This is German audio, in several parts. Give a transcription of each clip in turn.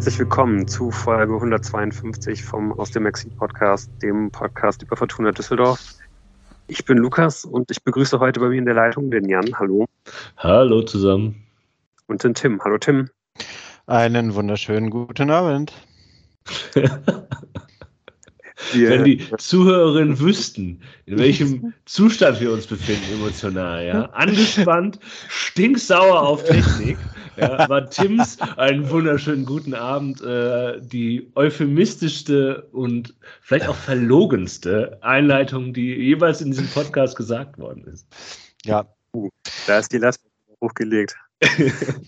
herzlich willkommen zu Folge 152 vom Aus dem Exil Podcast, dem Podcast über Fortuna Düsseldorf. Ich bin Lukas und ich begrüße heute bei mir in der Leitung den Jan. Hallo. Hallo zusammen. Und den Tim. Hallo Tim. Einen wunderschönen guten Abend. Wenn die Zuhörerinnen wüssten, in welchem Zustand wir uns befinden emotional, ja, angespannt, stinksauer auf Technik, ja, war Tims einen wunderschönen guten Abend äh, die euphemistischste und vielleicht auch verlogenste Einleitung, die jeweils in diesem Podcast gesagt worden ist. Ja. Uh, da ist die Last hochgelegt. ja,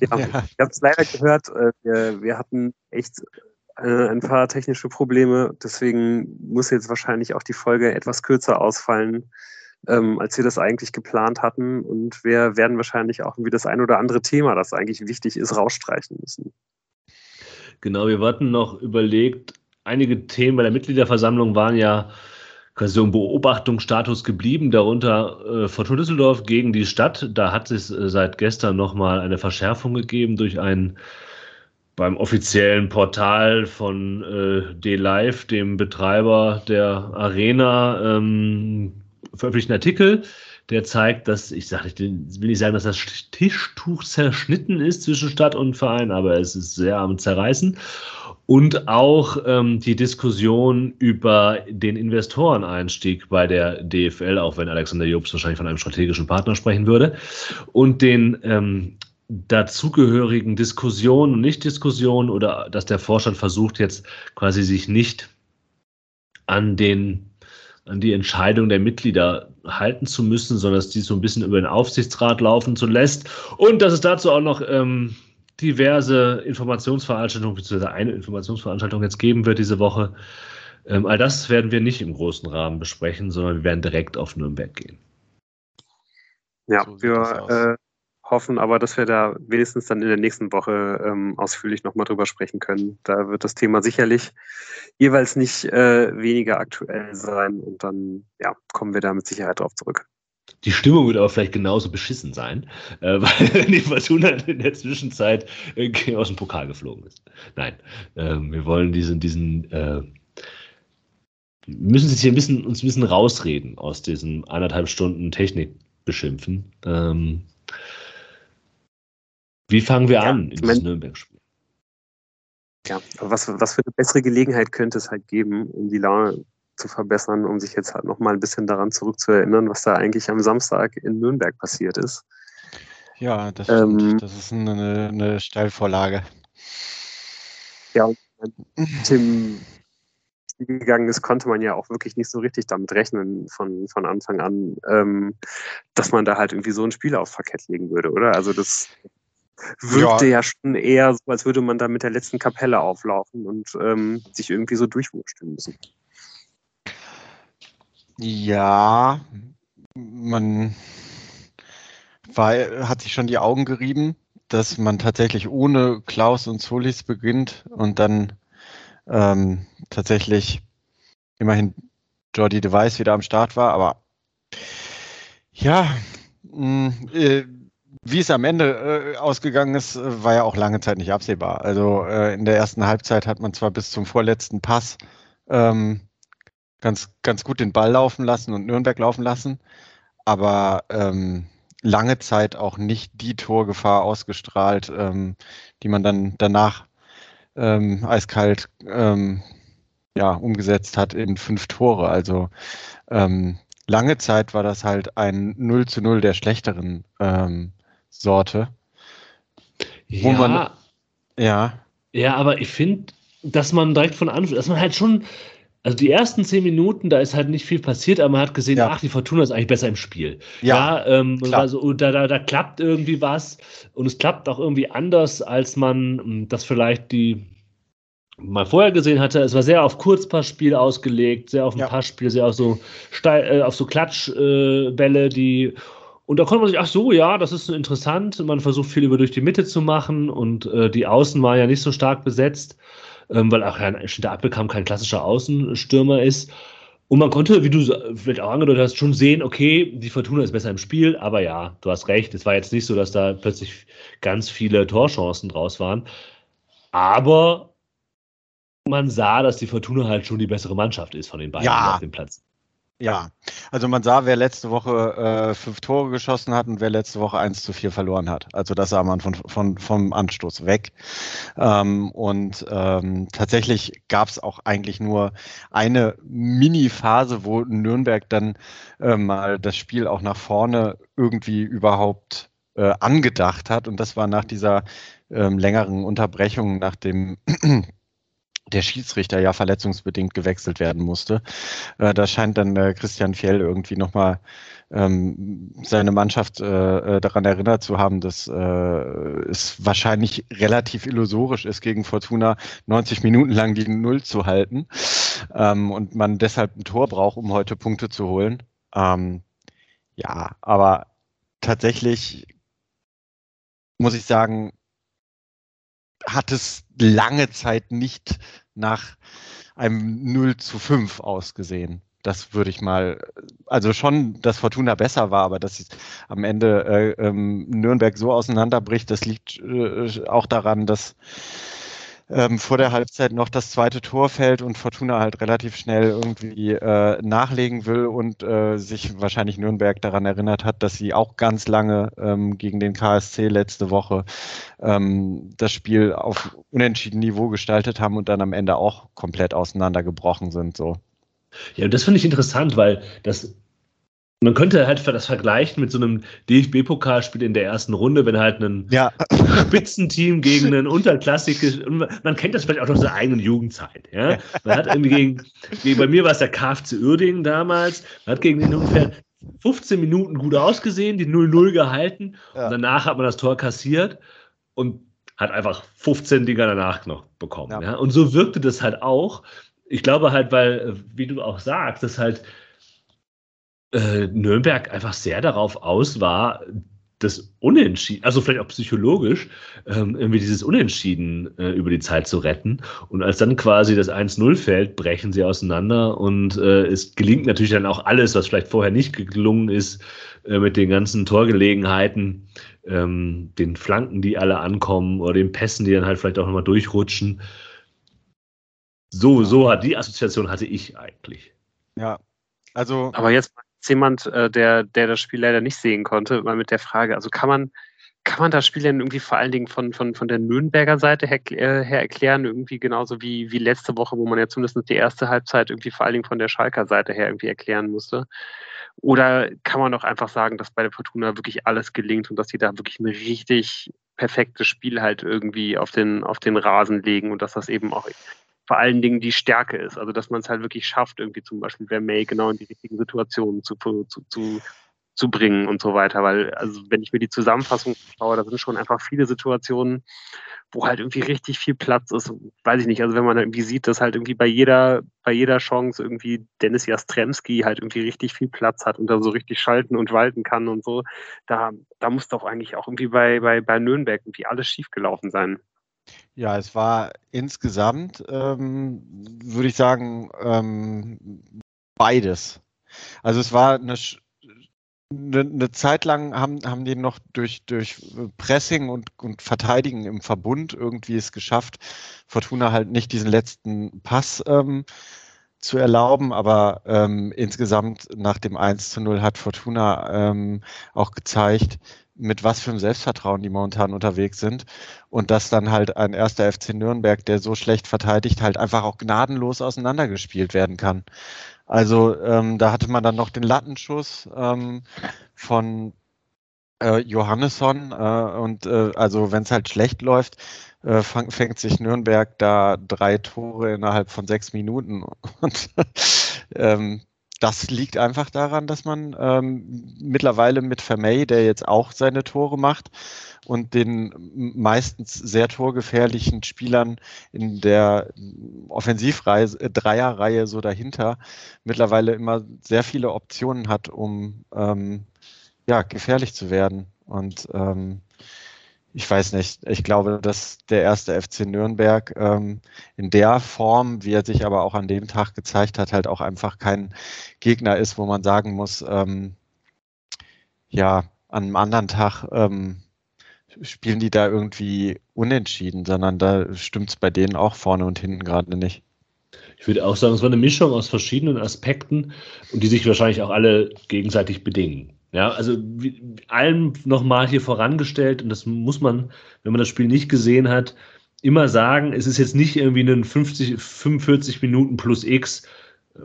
Ich habe es leider gehört, äh, wir, wir hatten echt äh, ein paar technische Probleme. Deswegen muss jetzt wahrscheinlich auch die Folge etwas kürzer ausfallen, ähm, als wir das eigentlich geplant hatten. Und wir werden wahrscheinlich auch irgendwie das ein oder andere Thema, das eigentlich wichtig ist, rausstreichen müssen. Genau, wir hatten noch überlegt, einige Themen bei der Mitgliederversammlung waren ja quasi so im Beobachtungsstatus geblieben, darunter äh, Fortuna Düsseldorf gegen die Stadt. Da hat es äh, seit gestern nochmal eine Verschärfung gegeben durch einen beim offiziellen Portal von äh, D-Live, dem Betreiber der Arena, ähm, veröffentlichten Artikel, der zeigt, dass, ich sage, ich will nicht sagen, dass das Tischtuch zerschnitten ist zwischen Stadt und Verein, aber es ist sehr am Zerreißen. Und auch ähm, die Diskussion über den Investoreneinstieg bei der DFL, auch wenn Alexander Jobs wahrscheinlich von einem strategischen Partner sprechen würde, und den ähm, dazugehörigen Diskussionen und Nicht-Diskussionen oder dass der Vorstand versucht jetzt quasi sich nicht an den die Entscheidung der Mitglieder halten zu müssen, sondern dass die so ein bisschen über den Aufsichtsrat laufen zu lässt und dass es dazu auch noch ähm, diverse Informationsveranstaltungen, beziehungsweise eine Informationsveranstaltung jetzt geben wird diese Woche. Ähm, all das werden wir nicht im großen Rahmen besprechen, sondern wir werden direkt auf Nürnberg gehen. Ja, so wir hoffen aber, dass wir da wenigstens dann in der nächsten Woche ähm, ausführlich nochmal drüber sprechen können. Da wird das Thema sicherlich jeweils nicht äh, weniger aktuell sein und dann ja, kommen wir da mit Sicherheit drauf zurück. Die Stimmung wird aber vielleicht genauso beschissen sein, äh, weil die Fortuna in der Zwischenzeit äh, aus dem Pokal geflogen ist. Nein, äh, wir wollen diesen, diesen äh, müssen sich hier ein bisschen, uns ein bisschen rausreden aus diesen anderthalb Stunden Technik beschimpfen. Ähm, wie fangen wir ja, an in diesem Nürnberg-Spiel? Ja, aber was, was für eine bessere Gelegenheit könnte es halt geben, um die Laune zu verbessern, um sich jetzt halt nochmal ein bisschen daran zurückzuerinnern, was da eigentlich am Samstag in Nürnberg passiert ist. Ja, das, ähm, das ist eine, eine Steilvorlage. Ja, Tim gegangen ist, konnte man ja auch wirklich nicht so richtig damit rechnen von, von Anfang an, ähm, dass man da halt irgendwie so ein Spiel aufs Parkett legen würde, oder? Also das wirkte ja. ja. schon eher so, als würde man da mit der letzten Kapelle auflaufen und ähm, sich irgendwie so durchwursteln müssen. Ja, man war, hat sich schon die Augen gerieben, dass man tatsächlich ohne Klaus und Solis beginnt und dann ähm, tatsächlich immerhin Jordi Device wieder am Start war, aber ja, mh, mm, äh, wie es am Ende äh, ausgegangen ist, äh, war ja auch lange Zeit nicht absehbar. Also äh, in der ersten Halbzeit hat man zwar bis zum vorletzten Pass ähm, ganz, ganz gut den Ball laufen lassen und Nürnberg laufen lassen, aber ähm, lange Zeit auch nicht die Torgefahr ausgestrahlt, ähm, die man dann danach ähm, eiskalt ähm, ja, umgesetzt hat in fünf Tore. Also ähm, lange Zeit war das halt ein 0 zu 0 der schlechteren ähm, Sorte. Ja. Man, ja. Ja, aber ich finde, dass man direkt von Anfang, dass man halt schon, also die ersten zehn Minuten, da ist halt nicht viel passiert, aber man hat gesehen, ja. ach, die Fortuna ist eigentlich besser im Spiel. Ja, ja ähm, also, da, da, da klappt irgendwie was und es klappt auch irgendwie anders, als man hm, das vielleicht die mal vorher gesehen hatte. Es war sehr auf Kurzpassspiel ausgelegt, sehr auf ein ja. Passspiel, sehr auf so, Steil, äh, auf so Klatschbälle, äh, die und da konnte man sich, ach so, ja, das ist interessant. Man versucht viel über durch die Mitte zu machen und äh, die Außen waren ja nicht so stark besetzt, ähm, weil auch ja, der Appelkamp kein klassischer Außenstürmer ist. Und man konnte, wie du vielleicht auch angedeutet hast, schon sehen, okay, die Fortuna ist besser im Spiel, aber ja, du hast recht, es war jetzt nicht so, dass da plötzlich ganz viele Torchancen draus waren. Aber man sah, dass die Fortuna halt schon die bessere Mannschaft ist von den beiden ja. auf dem Platz. Ja, also man sah, wer letzte Woche äh, fünf Tore geschossen hat und wer letzte Woche 1 zu 4 verloren hat. Also das sah man von, von, vom Anstoß weg. Ähm, und ähm, tatsächlich gab es auch eigentlich nur eine Mini-Phase, wo Nürnberg dann äh, mal das Spiel auch nach vorne irgendwie überhaupt äh, angedacht hat. Und das war nach dieser ähm, längeren Unterbrechung, nach dem der Schiedsrichter ja verletzungsbedingt gewechselt werden musste. Äh, da scheint dann äh, Christian Fjell irgendwie nochmal ähm, seine Mannschaft äh, äh, daran erinnert zu haben, dass äh, es wahrscheinlich relativ illusorisch ist, gegen Fortuna 90 Minuten lang die Null zu halten ähm, und man deshalb ein Tor braucht, um heute Punkte zu holen. Ähm, ja, aber tatsächlich muss ich sagen, hat es lange Zeit nicht nach einem 0 zu 5 ausgesehen. Das würde ich mal, also schon, dass Fortuna besser war, aber dass am Ende äh, ähm, Nürnberg so auseinanderbricht, das liegt äh, auch daran, dass ähm, vor der Halbzeit noch das zweite Tor fällt und Fortuna halt relativ schnell irgendwie äh, nachlegen will und äh, sich wahrscheinlich Nürnberg daran erinnert hat, dass sie auch ganz lange ähm, gegen den KSC letzte Woche ähm, das Spiel auf unentschieden Niveau gestaltet haben und dann am Ende auch komplett auseinandergebrochen sind. So. Ja, das finde ich interessant, weil das man könnte halt das vergleichen mit so einem DFB-Pokalspiel in der ersten Runde, wenn halt ein ja. Spitzenteam gegen ein unterklassiges, man kennt das vielleicht auch aus der eigenen Jugendzeit. Ja? Man hat irgendwie gegen, gegen bei mir war es der KFC Uerdingen damals, man hat gegen den ungefähr 15 Minuten gut ausgesehen, die 0-0 gehalten ja. und danach hat man das Tor kassiert und hat einfach 15 Dinger danach noch bekommen. Ja. Und so wirkte das halt auch. Ich glaube halt, weil, wie du auch sagst, dass halt äh, Nürnberg einfach sehr darauf aus war, das Unentschieden, also vielleicht auch psychologisch, ähm, irgendwie dieses Unentschieden äh, über die Zeit zu retten. Und als dann quasi das 1-0 fällt, brechen sie auseinander und äh, es gelingt natürlich dann auch alles, was vielleicht vorher nicht gelungen ist, äh, mit den ganzen Torgelegenheiten, ähm, den Flanken, die alle ankommen oder den Pässen, die dann halt vielleicht auch nochmal durchrutschen. So, so hat die Assoziation hatte ich eigentlich. Ja, also. Aber jetzt jemand, äh, der, der das Spiel leider nicht sehen konnte, mal mit der Frage, also kann man, kann man das Spiel denn irgendwie vor allen Dingen von, von, von der Nürnberger Seite her, äh, her erklären, irgendwie genauso wie, wie letzte Woche, wo man ja zumindest die erste Halbzeit irgendwie vor allen Dingen von der Schalker Seite her irgendwie erklären musste? Oder kann man doch einfach sagen, dass bei der Fortuna wirklich alles gelingt und dass sie da wirklich ein richtig perfektes Spiel halt irgendwie auf den, auf den Rasen legen und dass das eben auch vor allen Dingen die Stärke ist. Also dass man es halt wirklich schafft, irgendwie zum Beispiel Vermey genau in die richtigen Situationen zu, zu, zu, zu bringen und so weiter. Weil, also wenn ich mir die Zusammenfassung schaue, da sind schon einfach viele Situationen, wo halt irgendwie richtig viel Platz ist. Weiß ich nicht. Also wenn man irgendwie sieht, dass halt irgendwie bei jeder, bei jeder Chance irgendwie Dennis Jastremski halt irgendwie richtig viel Platz hat und da so richtig schalten und walten kann und so, da, da muss doch eigentlich auch irgendwie bei, bei, bei Nürnberg irgendwie alles schiefgelaufen sein. Ja, es war insgesamt, ähm, würde ich sagen, ähm, beides. Also es war eine, eine, eine, Zeit lang haben, haben die noch durch, durch Pressing und, und Verteidigen im Verbund irgendwie es geschafft, Fortuna halt nicht diesen letzten Pass ähm, zu erlauben, aber ähm, insgesamt nach dem 1 zu 0 hat Fortuna ähm, auch gezeigt, mit was für einem Selbstvertrauen die momentan unterwegs sind. Und dass dann halt ein erster FC Nürnberg, der so schlecht verteidigt, halt einfach auch gnadenlos auseinandergespielt werden kann. Also ähm, da hatte man dann noch den Lattenschuss ähm, von äh, Johannesson. Äh, und äh, also wenn es halt schlecht läuft, äh, fang, fängt sich Nürnberg da drei Tore innerhalb von sechs Minuten. Und ähm, das liegt einfach daran, dass man ähm, mittlerweile mit Vermey, der jetzt auch seine Tore macht, und den meistens sehr torgefährlichen Spielern in der Offensivreihe, äh, Dreierreihe so dahinter mittlerweile immer sehr viele Optionen hat, um ähm, ja, gefährlich zu werden. Und ähm, ich weiß nicht, ich glaube, dass der erste FC Nürnberg ähm, in der Form, wie er sich aber auch an dem Tag gezeigt hat, halt auch einfach kein Gegner ist, wo man sagen muss, ähm, ja, an einem anderen Tag ähm, spielen die da irgendwie unentschieden, sondern da stimmt es bei denen auch vorne und hinten gerade nicht. Ich würde auch sagen, es war eine Mischung aus verschiedenen Aspekten und die sich wahrscheinlich auch alle gegenseitig bedingen. Ja, also wie, allem nochmal hier vorangestellt, und das muss man, wenn man das Spiel nicht gesehen hat, immer sagen, es ist jetzt nicht irgendwie ein 50, 45 Minuten plus X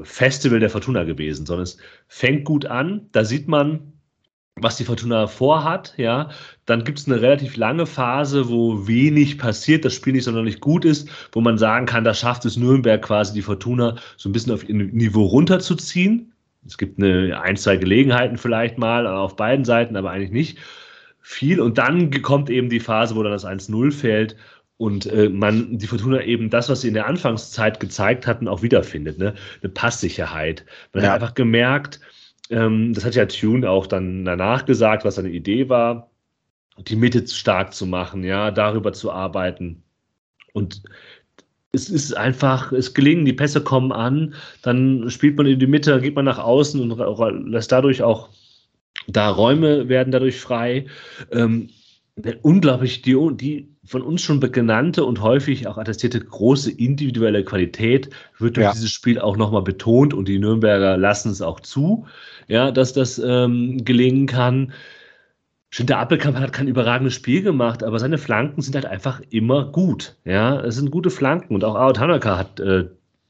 Festival der Fortuna gewesen, sondern es fängt gut an. Da sieht man, was die Fortuna vorhat, ja, dann gibt es eine relativ lange Phase, wo wenig passiert, das Spiel nicht sonderlich gut ist, wo man sagen kann, da schafft es Nürnberg quasi die Fortuna so ein bisschen auf ihr Niveau runterzuziehen. Es gibt eine, ein, zwei Gelegenheiten vielleicht mal auf beiden Seiten, aber eigentlich nicht viel. Und dann kommt eben die Phase, wo dann das 1-0 fällt und äh, man die Fortuna eben das, was sie in der Anfangszeit gezeigt hatten, auch wiederfindet. Ne? Eine Passsicherheit. Man ja. hat einfach gemerkt, ähm, das hat ja Tune auch dann danach gesagt, was seine Idee war, die Mitte stark zu machen, ja, darüber zu arbeiten. Und es ist einfach, es gelingen, die Pässe kommen an, dann spielt man in die Mitte, geht man nach außen und lässt dadurch auch da Räume werden dadurch frei. Ähm, unglaublich die, die von uns schon genannte und häufig auch attestierte große individuelle Qualität wird durch ja. dieses Spiel auch nochmal betont und die Nürnberger lassen es auch zu, ja, dass das ähm, gelingen kann. Der Appelkamp hat kein überragendes Spiel gemacht, aber seine Flanken sind halt einfach immer gut. Ja, es sind gute Flanken und auch Ao Tanaka hat äh,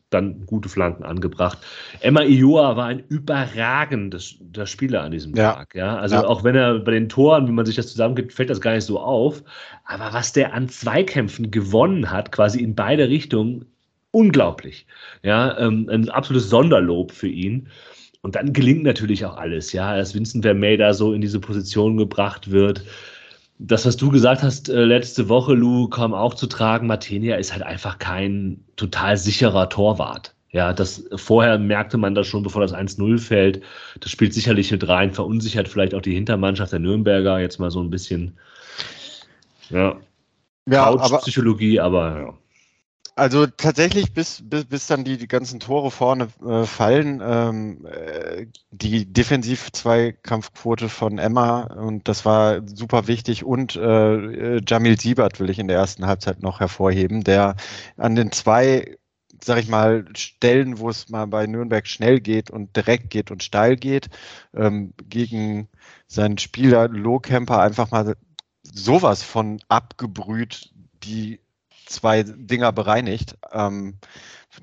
dann gute Flanken angebracht. Emma Ioa war ein überragender Spieler an diesem ja. Tag. Ja? Also ja. auch wenn er bei den Toren, wie man sich das zusammengibt, fällt das gar nicht so auf. Aber was der an Zweikämpfen gewonnen hat, quasi in beide Richtungen, unglaublich. Ja, ähm, ein absolutes Sonderlob für ihn. Und dann gelingt natürlich auch alles, ja, dass Vincent Vermeida so in diese Position gebracht wird das, was du gesagt hast äh, letzte Woche, Lou, kam auch zu tragen. Martinia ist halt einfach kein total sicherer Torwart. Ja, das vorher merkte man das schon, bevor das 1-0 fällt. Das spielt sicherlich mit rein, verunsichert vielleicht auch die Hintermannschaft der Nürnberger jetzt mal so ein bisschen. Ja. Ja, Psychologie, aber ja. Also tatsächlich, bis, bis, bis dann die, die ganzen Tore vorne äh, fallen, ähm, äh, die Defensiv-Zweikampfquote von Emma, und das war super wichtig, und äh, Jamil Siebert will ich in der ersten Halbzeit noch hervorheben, der an den zwei, sag ich mal, Stellen, wo es mal bei Nürnberg schnell geht und direkt geht und steil geht, ähm, gegen seinen Spieler Lohkemper einfach mal sowas von abgebrüht, die zwei Dinger bereinigt, ähm,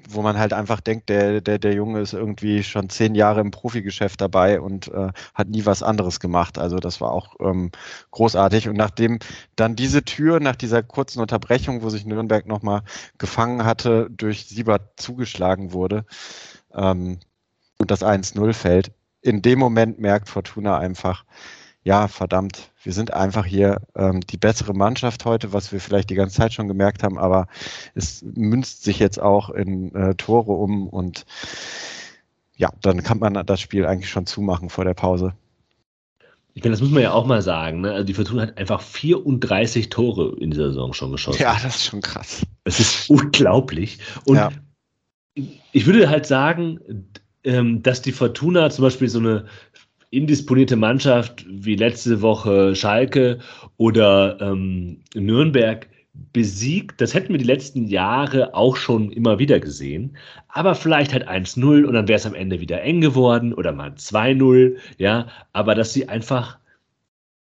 wo man halt einfach denkt, der, der, der Junge ist irgendwie schon zehn Jahre im Profigeschäft dabei und äh, hat nie was anderes gemacht. Also das war auch ähm, großartig. Und nachdem dann diese Tür nach dieser kurzen Unterbrechung, wo sich Nürnberg nochmal gefangen hatte, durch Siebert zugeschlagen wurde ähm, und das 1-0 fällt, in dem Moment merkt Fortuna einfach, ja, verdammt, wir sind einfach hier ähm, die bessere Mannschaft heute, was wir vielleicht die ganze Zeit schon gemerkt haben, aber es münzt sich jetzt auch in äh, Tore um und ja, dann kann man das Spiel eigentlich schon zumachen vor der Pause. Ich meine, das muss man ja auch mal sagen. Ne? Also die Fortuna hat einfach 34 Tore in dieser Saison schon geschossen. Ja, das ist schon krass. Das ist unglaublich. Und ja. ich würde halt sagen, ähm, dass die Fortuna zum Beispiel so eine indisponierte Mannschaft wie letzte Woche Schalke oder ähm, Nürnberg besiegt. Das hätten wir die letzten Jahre auch schon immer wieder gesehen. Aber vielleicht halt 1-0 und dann wäre es am Ende wieder eng geworden oder mal 2-0. Ja, aber dass sie einfach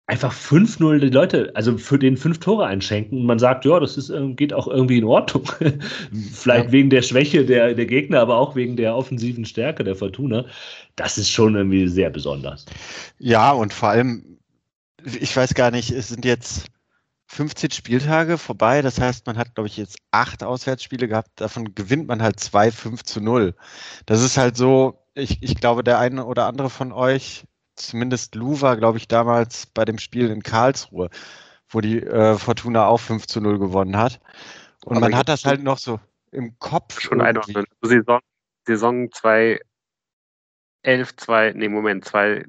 einfach 5-0 die Leute, also für den fünf Tore einschenken und man sagt, ja, das ist, ähm, geht auch irgendwie in Ordnung. Vielleicht ja. wegen der Schwäche der, der Gegner, aber auch wegen der offensiven Stärke der Fortuna. Das ist schon irgendwie sehr besonders. Ja, und vor allem, ich weiß gar nicht, es sind jetzt 15 Spieltage vorbei. Das heißt, man hat, glaube ich, jetzt acht Auswärtsspiele gehabt. Davon gewinnt man halt zwei 5 zu 0. Das ist halt so, ich, ich glaube, der eine oder andere von euch zumindest Lou war, glaube ich, damals bei dem Spiel in Karlsruhe, wo die äh, Fortuna auch 5 zu 0 gewonnen hat. Und Aber man hat das halt noch so im Kopf. Schon einordnen. Saison, Saison 2, 11, 2, nee, Moment, 2,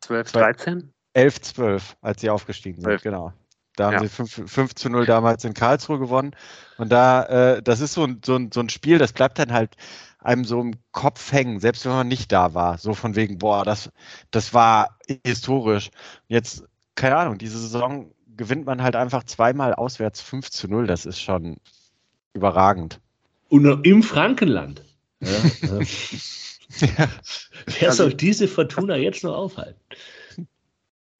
12, 13? 11, 12, als sie aufgestiegen sind, 12. genau. Da haben ja. sie 5, 5, zu 0 damals in Karlsruhe gewonnen. Und da, äh, das ist so ein, so, ein, so ein Spiel, das bleibt dann halt einem so im Kopf hängen, selbst wenn man nicht da war. So von wegen, boah, das, das war historisch. Jetzt, keine Ahnung, diese Saison gewinnt man halt einfach zweimal auswärts 5 zu 0. Das ist schon überragend. Und im Frankenland. Ja, ja. ja. Wer soll diese Fortuna jetzt noch aufhalten?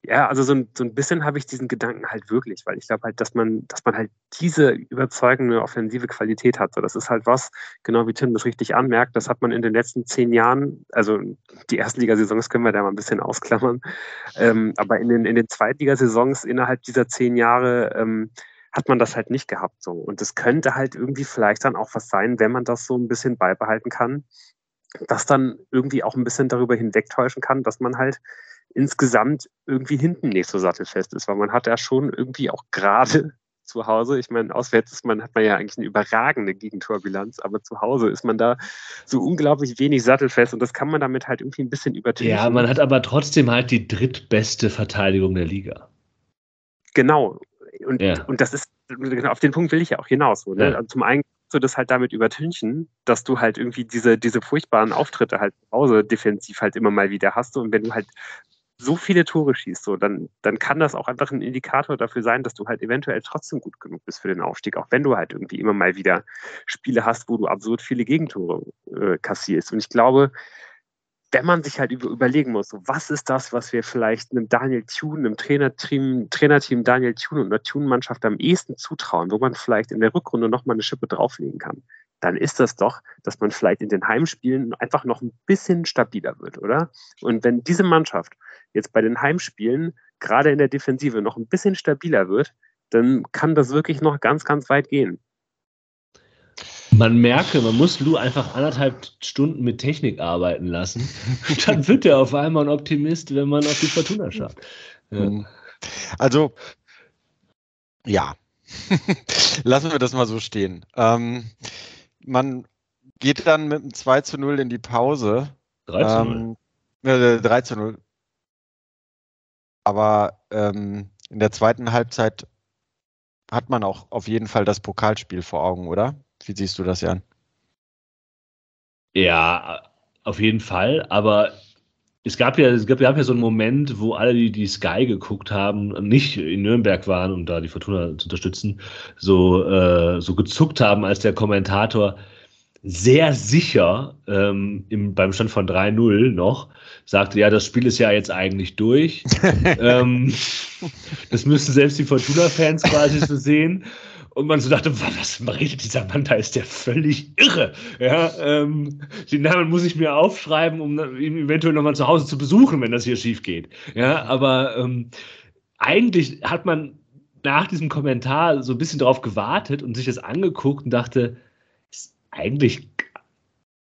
Ja, also so ein, so ein bisschen habe ich diesen Gedanken halt wirklich, weil ich glaube halt, dass man, dass man halt diese überzeugende offensive Qualität hat. So, das ist halt was, genau wie Tim das richtig anmerkt, das hat man in den letzten zehn Jahren, also die Erstligasaisons können wir da mal ein bisschen ausklammern, ähm, aber in den, in den Zweitligasaisons innerhalb dieser zehn Jahre ähm, hat man das halt nicht gehabt. So. Und es könnte halt irgendwie vielleicht dann auch was sein, wenn man das so ein bisschen beibehalten kann, das dann irgendwie auch ein bisschen darüber hinwegtäuschen kann, dass man halt insgesamt irgendwie hinten nicht so sattelfest ist, weil man hat ja schon irgendwie auch gerade zu Hause, ich meine, auswärts ist man, hat man ja eigentlich eine überragende Gegentorbilanz, aber zu Hause ist man da so unglaublich wenig sattelfest und das kann man damit halt irgendwie ein bisschen übertünchen. Ja, man hat aber trotzdem halt die drittbeste Verteidigung der Liga. Genau. Und, ja. und das ist, genau, auf den Punkt will ich ja auch hinaus. So, ne? ja. also zum einen du das halt damit übertünchen, dass du halt irgendwie diese, diese furchtbaren Auftritte halt zu Hause defensiv halt immer mal wieder hast. Und wenn du halt so viele Tore schießt, so, dann, dann kann das auch einfach ein Indikator dafür sein, dass du halt eventuell trotzdem gut genug bist für den Aufstieg, auch wenn du halt irgendwie immer mal wieder Spiele hast, wo du absurd viele Gegentore äh, kassierst. Und ich glaube, wenn man sich halt über, überlegen muss, so, was ist das, was wir vielleicht einem Daniel Thune, einem Trainerteam, Trainerteam Daniel Thune und einer Thune-Mannschaft am ehesten zutrauen, wo man vielleicht in der Rückrunde nochmal eine Schippe drauflegen kann, dann ist das doch, dass man vielleicht in den Heimspielen einfach noch ein bisschen stabiler wird, oder? Und wenn diese Mannschaft jetzt bei den Heimspielen gerade in der Defensive noch ein bisschen stabiler wird, dann kann das wirklich noch ganz, ganz weit gehen. Man merke, man muss Lou einfach anderthalb Stunden mit Technik arbeiten lassen. Dann wird er auf einmal ein Optimist, wenn man auf die Fortuna schafft. Ja. Mhm. Also, ja. Lassen wir das mal so stehen. Ähm, man geht dann mit einem 2 zu 0 in die Pause. 3 zu 0. Ähm, äh, 3 zu 0. Aber ähm, in der zweiten Halbzeit hat man auch auf jeden Fall das Pokalspiel vor Augen, oder? Wie siehst du das, Jan? Ja, auf jeden Fall. Aber es gab ja, es gab, gab ja so einen Moment, wo alle, die die Sky geguckt haben, nicht in Nürnberg waren, um da die Fortuna zu unterstützen, so, äh, so gezuckt haben, als der Kommentator sehr sicher ähm, im, beim Stand von 3-0 noch sagte, ja, das Spiel ist ja jetzt eigentlich durch. ähm, das müssen selbst die Fortuna-Fans quasi so sehen. Und man so dachte, was redet dieser Mann, da ist der völlig irre. Ja, ähm, den Namen muss ich mir aufschreiben, um ihn eventuell nochmal zu Hause zu besuchen, wenn das hier schief geht. Ja, aber ähm, eigentlich hat man nach diesem Kommentar so ein bisschen darauf gewartet und sich das angeguckt und dachte, eigentlich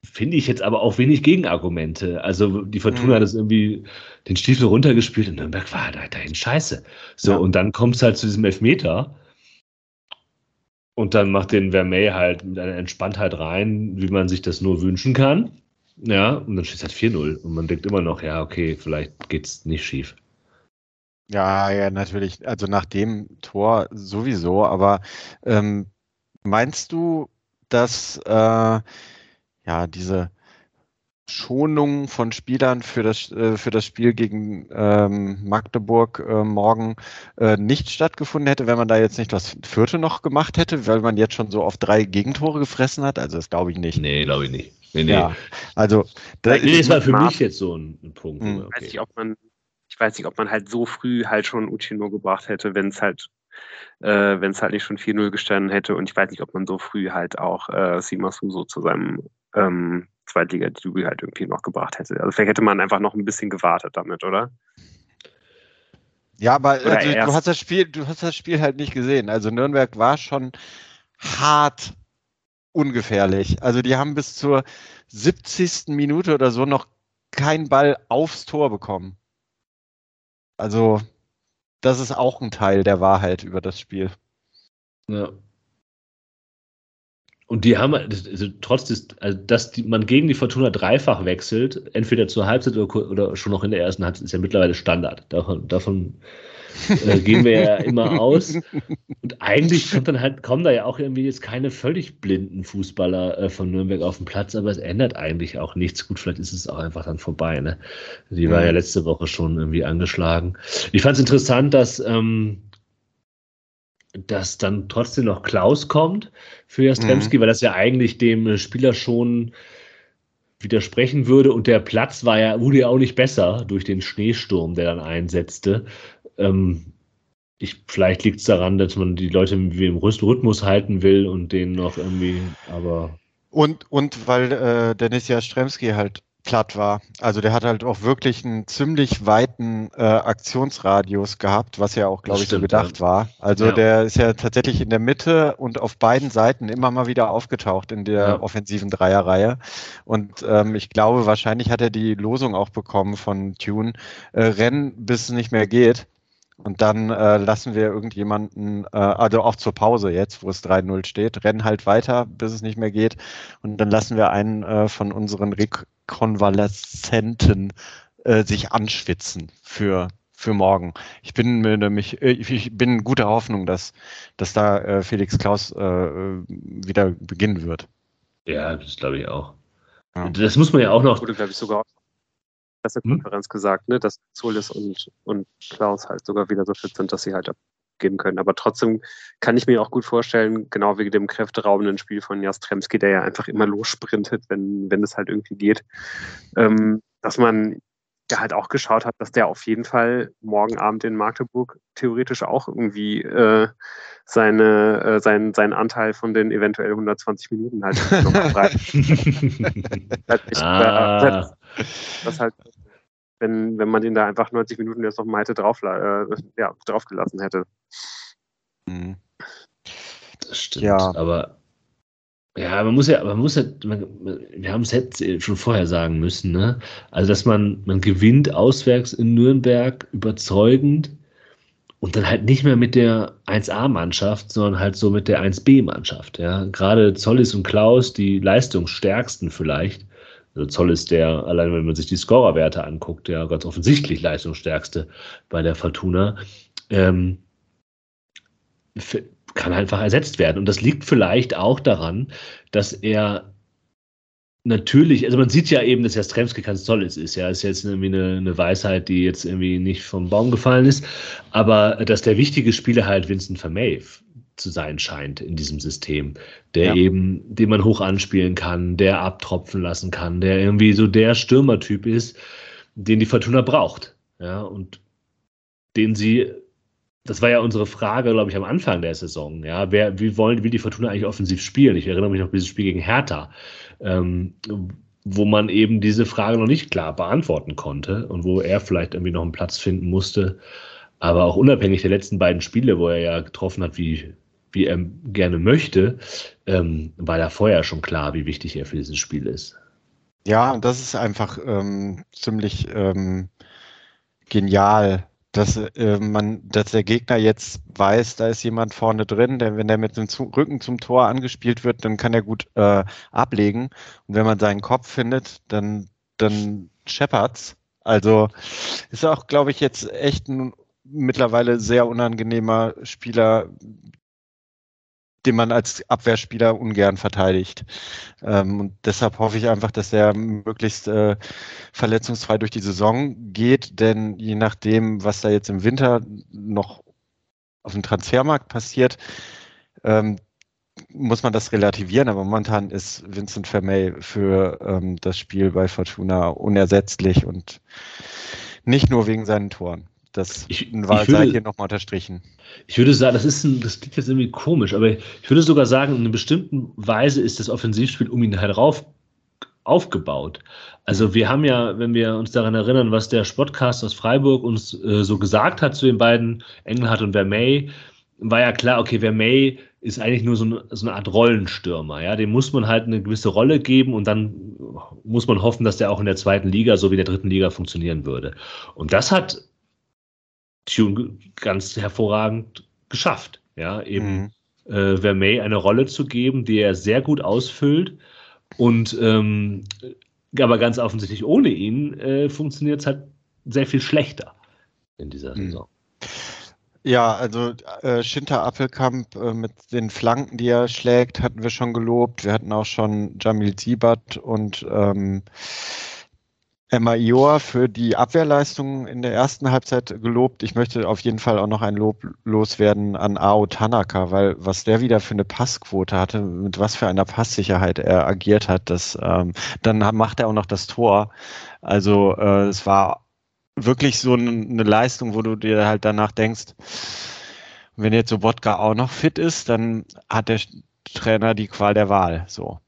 finde ich jetzt aber auch wenig Gegenargumente. Also die Fortuna mhm. hat es irgendwie den Stiefel runtergespielt und Nürnberg war halt dahin scheiße. So, ja. und dann kommt es halt zu diesem Elfmeter. Und dann macht den Vermey halt mit einer Entspanntheit rein, wie man sich das nur wünschen kann. Ja, und dann steht es halt 4-0. Und man denkt immer noch, ja, okay, vielleicht geht es nicht schief. Ja, ja, natürlich. Also nach dem Tor sowieso. Aber ähm, meinst du, dass äh, ja diese Schonung von Spielern für das, äh, für das Spiel gegen ähm, Magdeburg äh, morgen äh, nicht stattgefunden hätte, wenn man da jetzt nicht das vierte noch gemacht hätte, weil man jetzt schon so auf drei Gegentore gefressen hat? Also das glaube ich nicht. Nee, glaube ich nicht. Nee, nee. Ja, also da nee, das war für mich jetzt so ein, ein Punkt. Mhm. Okay. Ich, weiß nicht, ob man, ich weiß nicht, ob man halt so früh halt schon Uchino gebracht hätte, wenn es halt äh, wenn es halt nicht schon 4-0 gestanden hätte. Und ich weiß nicht, ob man so früh halt auch äh, Simasu so zu seinem ähm, Zweitliga-Debüt halt irgendwie noch gebracht hätte. Also vielleicht hätte man einfach noch ein bisschen gewartet damit, oder? Ja, aber also, du hast das Spiel, du hast das Spiel halt nicht gesehen. Also Nürnberg war schon hart ungefährlich. Also die haben bis zur 70. Minute oder so noch keinen Ball aufs Tor bekommen. Also das ist auch ein Teil der Wahrheit über das Spiel. Ja. Und die haben, also trotz des, also dass die, man gegen die Fortuna dreifach wechselt, entweder zur Halbzeit oder, oder schon noch in der ersten Halbzeit, ist ja mittlerweile Standard. Davon, davon äh, gehen wir ja immer aus. Und eigentlich kommt dann halt, kommen da ja auch irgendwie jetzt keine völlig blinden Fußballer äh, von Nürnberg auf den Platz, aber es ändert eigentlich auch nichts. Gut, vielleicht ist es auch einfach dann vorbei. Ne? Die war ja letzte Woche schon irgendwie angeschlagen. Ich fand es interessant, dass ähm, dass dann trotzdem noch Klaus kommt für Jastremski, mhm. weil das ja eigentlich dem Spieler schon widersprechen würde. Und der Platz war ja, wurde ja auch nicht besser durch den Schneesturm, der dann einsetzte. Ähm, ich, vielleicht liegt es daran, dass man die Leute im Rhythmus halten will und denen noch irgendwie, aber. Und, und weil äh, Dennis Jastremski halt platt war. Also der hat halt auch wirklich einen ziemlich weiten äh, Aktionsradius gehabt, was ja auch, glaube ich, so gedacht ja. war. Also ja. der ist ja tatsächlich in der Mitte und auf beiden Seiten immer mal wieder aufgetaucht in der ja. offensiven Dreierreihe. Und ähm, ich glaube, wahrscheinlich hat er die Losung auch bekommen von Tune, äh, Rennen, bis es nicht mehr geht. Und dann äh, lassen wir irgendjemanden, äh, also auch zur Pause jetzt, wo es 3-0 steht, rennen halt weiter, bis es nicht mehr geht. Und dann lassen wir einen äh, von unseren Rekonvaleszenten äh, sich anschwitzen für, für morgen. Ich bin mir nämlich, äh, ich bin guter Hoffnung, dass, dass da äh, Felix Klaus äh, wieder beginnen wird. Ja, das glaube ich auch. Ja. Das muss man ja auch noch. Wurde, glaube ich, sogar Pressekonferenz hm? gesagt, ne, dass Solis und, und Klaus halt sogar wieder so fit sind, dass sie halt abgeben können. Aber trotzdem kann ich mir auch gut vorstellen, genau wegen dem kräfteraubenden Spiel von Jastremski, der ja einfach immer lossprintet, wenn, wenn es halt irgendwie geht, ähm, dass man ja halt auch geschaut hat, dass der auf jeden Fall morgen Abend in Magdeburg theoretisch auch irgendwie äh, seine, äh, sein, seinen Anteil von den eventuell 120 Minuten halt nochmal frei. halt ah. das halt wenn, wenn man den da einfach 90 Minuten jetzt noch mal hätte drauf, äh, ja, draufgelassen hätte. Mhm. Das stimmt, ja. aber ja, man muss ja, man muss ja, man, wir haben es jetzt schon vorher sagen müssen, ne? Also, dass man, man gewinnt auswärts in Nürnberg überzeugend und dann halt nicht mehr mit der 1A-Mannschaft, sondern halt so mit der 1B-Mannschaft, ja. Gerade Zollis und Klaus, die leistungsstärksten vielleicht, also Zoll ist der, allein wenn man sich die Scorerwerte anguckt, der ganz offensichtlich leistungsstärkste bei der Fortuna, ähm, kann einfach ersetzt werden. Und das liegt vielleicht auch daran, dass er natürlich, also man sieht ja eben, dass Jastremski ganz toll ist, ist ja, ist jetzt irgendwie eine, eine, Weisheit, die jetzt irgendwie nicht vom Baum gefallen ist, aber dass der wichtige Spieler halt Vincent Vermey zu sein scheint in diesem System, der ja. eben, den man hoch anspielen kann, der abtropfen lassen kann, der irgendwie so der Stürmertyp ist, den die Fortuna braucht. Ja, und den sie, das war ja unsere Frage, glaube ich, am Anfang der Saison. Ja, wer, wie wollen, wie die Fortuna eigentlich offensiv spielen? Ich erinnere mich noch an dieses Spiel gegen Hertha, ähm, wo man eben diese Frage noch nicht klar beantworten konnte und wo er vielleicht irgendwie noch einen Platz finden musste. Aber auch unabhängig der letzten beiden Spiele, wo er ja getroffen hat, wie wie er gerne möchte, ähm, war da vorher schon klar, wie wichtig er für dieses Spiel ist. Ja, das ist einfach ähm, ziemlich ähm, genial, dass äh, man, dass der Gegner jetzt weiß, da ist jemand vorne drin, der, wenn der mit dem Rücken zum Tor angespielt wird, dann kann er gut äh, ablegen. Und wenn man seinen Kopf findet, dann, dann scheppert's. Also ist auch, glaube ich, jetzt echt ein mittlerweile sehr unangenehmer Spieler, den man als Abwehrspieler ungern verteidigt. Ähm, und deshalb hoffe ich einfach, dass er möglichst äh, verletzungsfrei durch die Saison geht, denn je nachdem, was da jetzt im Winter noch auf dem Transfermarkt passiert, ähm, muss man das relativieren, aber momentan ist Vincent Vermey für ähm, das Spiel bei Fortuna unersetzlich und nicht nur wegen seinen Toren. Das ich, war ich würde, hier nochmal unterstrichen. Ich würde sagen, das ist ein, das klingt jetzt irgendwie komisch, aber ich würde sogar sagen, in einer bestimmten Weise ist das Offensivspiel um ihn herauf aufgebaut. Also wir haben ja, wenn wir uns daran erinnern, was der Sportcast aus Freiburg uns äh, so gesagt hat zu den beiden, Engelhardt und Vermey, war ja klar, okay, Vermey ist eigentlich nur so eine, so eine Art Rollenstürmer. Ja, dem muss man halt eine gewisse Rolle geben und dann muss man hoffen, dass der auch in der zweiten Liga so wie der dritten Liga funktionieren würde. Und das hat Tune ganz hervorragend geschafft. Ja, eben mhm. äh, Vermey eine Rolle zu geben, die er sehr gut ausfüllt und ähm, aber ganz offensichtlich ohne ihn äh, funktioniert es halt sehr viel schlechter in dieser mhm. Saison. Ja, also äh, Schinter Appelkamp äh, mit den Flanken, die er schlägt, hatten wir schon gelobt. Wir hatten auch schon Jamil Siebert und ähm, Emma Ioa für die Abwehrleistung in der ersten Halbzeit gelobt. Ich möchte auf jeden Fall auch noch ein Lob loswerden an Ao Tanaka, weil was der wieder für eine Passquote hatte, mit was für einer Passsicherheit er agiert hat, das, ähm, dann macht er auch noch das Tor. Also äh, es war wirklich so eine Leistung, wo du dir halt danach denkst, wenn jetzt so Wodka auch noch fit ist, dann hat der Trainer die Qual der Wahl. So.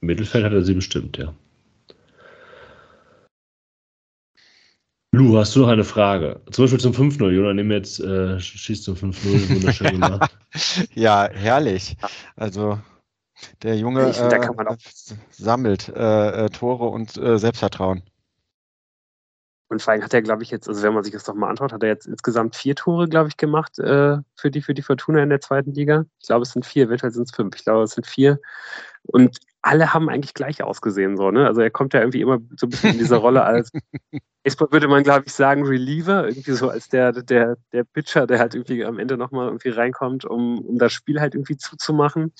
Mittelfeld hat er sie bestimmt, ja. Lu, hast du noch eine Frage? Zum Beispiel zum 5-0. Jona, nimm jetzt, äh, schießt zum 5-0. Wunderschön gemacht. ja, herrlich. Also, der Junge find, äh, sammelt äh, äh, Tore und äh, Selbstvertrauen. Und vor allem hat er, glaube ich, jetzt, also wenn man sich das doch mal anschaut, hat er jetzt insgesamt vier Tore, glaube ich, gemacht äh, für, die, für die Fortuna in der zweiten Liga. Ich glaube, es sind vier, eventuell sind es fünf. Ich glaube, es sind vier. Und alle haben eigentlich gleich ausgesehen. So, ne? Also er kommt ja irgendwie immer so ein bisschen in dieser Rolle als, würde man, glaube ich, sagen, Reliever, irgendwie so als der, der, der Pitcher, der halt irgendwie am Ende nochmal irgendwie reinkommt, um, um das Spiel halt irgendwie zuzumachen.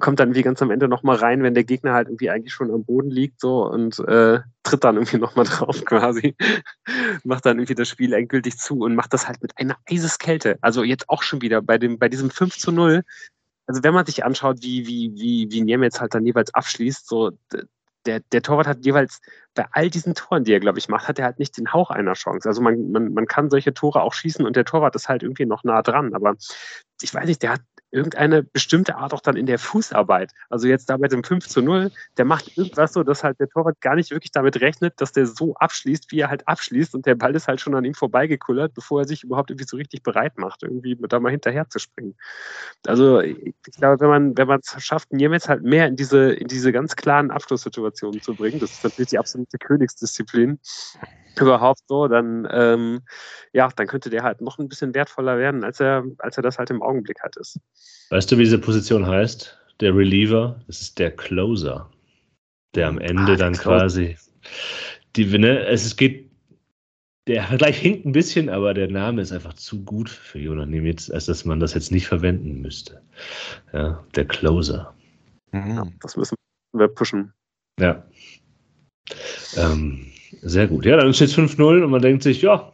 Kommt dann wie ganz am Ende nochmal rein, wenn der Gegner halt irgendwie eigentlich schon am Boden liegt so und äh, tritt dann irgendwie nochmal drauf quasi. macht dann irgendwie das Spiel endgültig zu und macht das halt mit einer Eiseskälte. Also jetzt auch schon wieder bei, dem, bei diesem 5 zu 0 also wenn man sich anschaut, wie, wie, wie, wie Niemetz halt dann jeweils abschließt, so der, der Torwart hat jeweils bei all diesen Toren, die er, glaube ich, macht, hat er halt nicht den Hauch einer Chance. Also man, man, man kann solche Tore auch schießen und der Torwart ist halt irgendwie noch nah dran. Aber ich weiß nicht, der hat irgendeine bestimmte Art auch dann in der Fußarbeit. Also jetzt da bei dem 5 zu 0, der macht irgendwas so, dass halt der Torwart gar nicht wirklich damit rechnet, dass der so abschließt, wie er halt abschließt und der Ball ist halt schon an ihm vorbeigekullert, bevor er sich überhaupt irgendwie so richtig bereit macht, irgendwie da mal hinterher zu springen. Also ich glaube, wenn man wenn man es schafft, Niemetz halt mehr in diese in diese ganz klaren Abschlusssituationen zu bringen, das ist natürlich die absolute Königsdisziplin, überhaupt so, dann ähm, ja, dann könnte der halt noch ein bisschen wertvoller werden, als er, als er das halt im Augenblick hat ist. Weißt du, wie diese Position heißt? Der Reliever, das ist der Closer, der am Ende ah, dann quasi die, ne, es geht, der Vergleich hinkt ein bisschen, aber der Name ist einfach zu gut für Jonas Nimitz, als dass man das jetzt nicht verwenden müsste. Ja, der Closer. Mhm. Ja, das müssen wir pushen. Ja. Ähm, sehr gut. Ja, dann steht es 5-0 und man denkt sich, ja,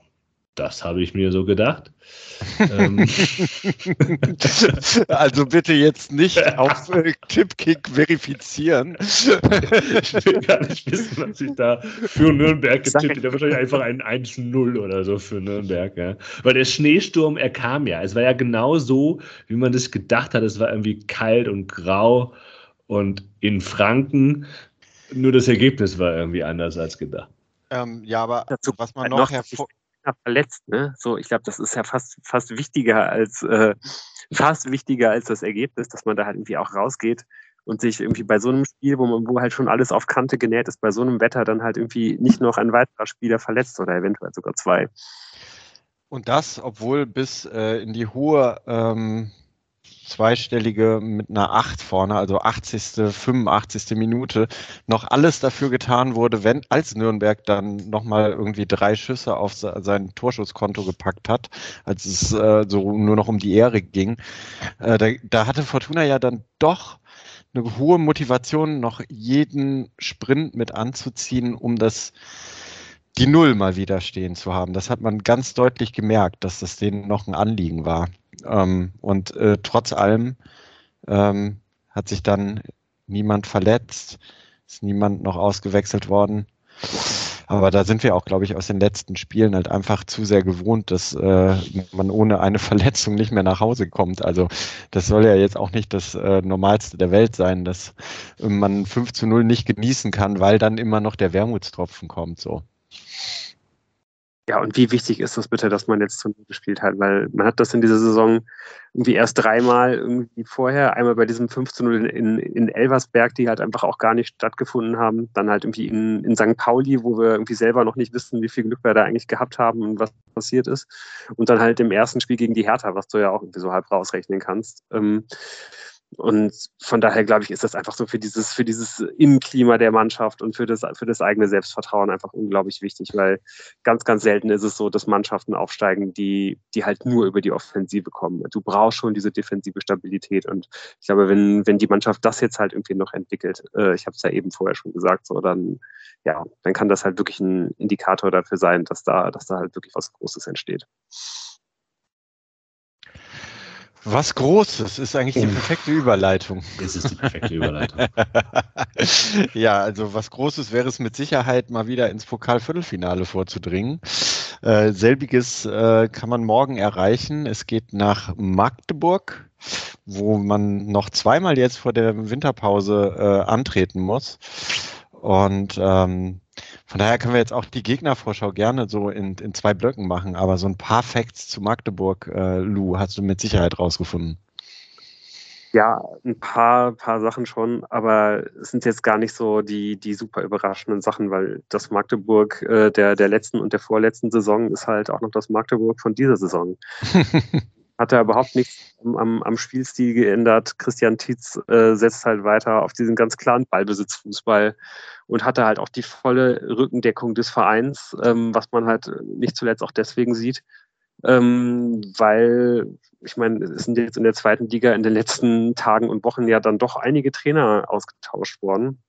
das habe ich mir so gedacht. Ähm. also bitte jetzt nicht auf äh, Tipkick verifizieren. ich will gar nicht wissen, was ich da für Nürnberg getippt habe. Wahrscheinlich einfach ein 1-0 oder so für Nürnberg. Ja. Weil der Schneesturm, er kam ja. Es war ja genau so, wie man das gedacht hat. Es war irgendwie kalt und grau. Und in Franken nur das Ergebnis war irgendwie anders als gedacht. Ähm, ja, aber Dazu was man noch, hervor verletzt, ne? So, ich glaube, das ist ja fast fast wichtiger als äh, fast wichtiger als das Ergebnis, dass man da halt irgendwie auch rausgeht und sich irgendwie bei so einem Spiel, wo man wo halt schon alles auf Kante genäht ist, bei so einem Wetter dann halt irgendwie nicht noch ein weiterer Spieler verletzt oder eventuell sogar zwei. Und das, obwohl bis äh, in die hohe ähm, zweistellige mit einer 8 vorne, also 80., 85. Minute, noch alles dafür getan wurde, wenn, als Nürnberg dann nochmal irgendwie drei Schüsse auf sein Torschusskonto gepackt hat, als es äh, so nur noch um die Ehre ging. Äh, da, da hatte Fortuna ja dann doch eine hohe Motivation, noch jeden Sprint mit anzuziehen, um das die Null mal wieder stehen zu haben. Das hat man ganz deutlich gemerkt, dass das denen noch ein Anliegen war. Ähm, und äh, trotz allem ähm, hat sich dann niemand verletzt, ist niemand noch ausgewechselt worden. Aber da sind wir auch, glaube ich, aus den letzten Spielen halt einfach zu sehr gewohnt, dass äh, man ohne eine Verletzung nicht mehr nach Hause kommt. Also das soll ja jetzt auch nicht das äh, Normalste der Welt sein, dass man 5 zu 0 nicht genießen kann, weil dann immer noch der Wermutstropfen kommt. So. Ja, und wie wichtig ist das bitte, dass man jetzt Null gespielt hat? Weil man hat das in dieser Saison irgendwie erst dreimal irgendwie vorher, einmal bei diesem 5 zu 0 in, in Elversberg, die halt einfach auch gar nicht stattgefunden haben, dann halt irgendwie in, in St. Pauli, wo wir irgendwie selber noch nicht wissen, wie viel Glück wir da eigentlich gehabt haben und was passiert ist. Und dann halt im ersten Spiel gegen die Hertha, was du ja auch irgendwie so halb rausrechnen kannst. Ähm, und von daher glaube ich, ist das einfach so für dieses, für dieses Innenklima der Mannschaft und für das, für das eigene Selbstvertrauen einfach unglaublich wichtig, weil ganz, ganz selten ist es so, dass Mannschaften aufsteigen, die, die halt nur über die Offensive kommen. Du brauchst schon diese defensive Stabilität. Und ich glaube, wenn, wenn die Mannschaft das jetzt halt irgendwie noch entwickelt, äh, ich habe es ja eben vorher schon gesagt, so dann, ja, dann kann das halt wirklich ein Indikator dafür sein, dass da, dass da halt wirklich was Großes entsteht. Was Großes ist eigentlich die perfekte Überleitung. Es ist die perfekte Überleitung. ja, also was Großes wäre es mit Sicherheit mal wieder ins Pokalviertelfinale vorzudringen. Äh, selbiges äh, kann man morgen erreichen. Es geht nach Magdeburg, wo man noch zweimal jetzt vor der Winterpause äh, antreten muss. Und ähm, von daher können wir jetzt auch die Gegnervorschau gerne so in, in zwei Blöcken machen, aber so ein paar Facts zu Magdeburg, äh, Lou, hast du mit Sicherheit rausgefunden. Ja, ein paar, paar Sachen schon, aber es sind jetzt gar nicht so die, die super überraschenden Sachen, weil das Magdeburg äh, der, der letzten und der vorletzten Saison ist halt auch noch das Magdeburg von dieser Saison. Hat er überhaupt nichts am, am Spielstil geändert. Christian Tietz äh, setzt halt weiter auf diesen ganz klaren Ballbesitzfußball und hatte halt auch die volle Rückendeckung des Vereins, ähm, was man halt nicht zuletzt auch deswegen sieht, ähm, weil ich meine, es sind jetzt in der zweiten Liga in den letzten Tagen und Wochen ja dann doch einige Trainer ausgetauscht worden.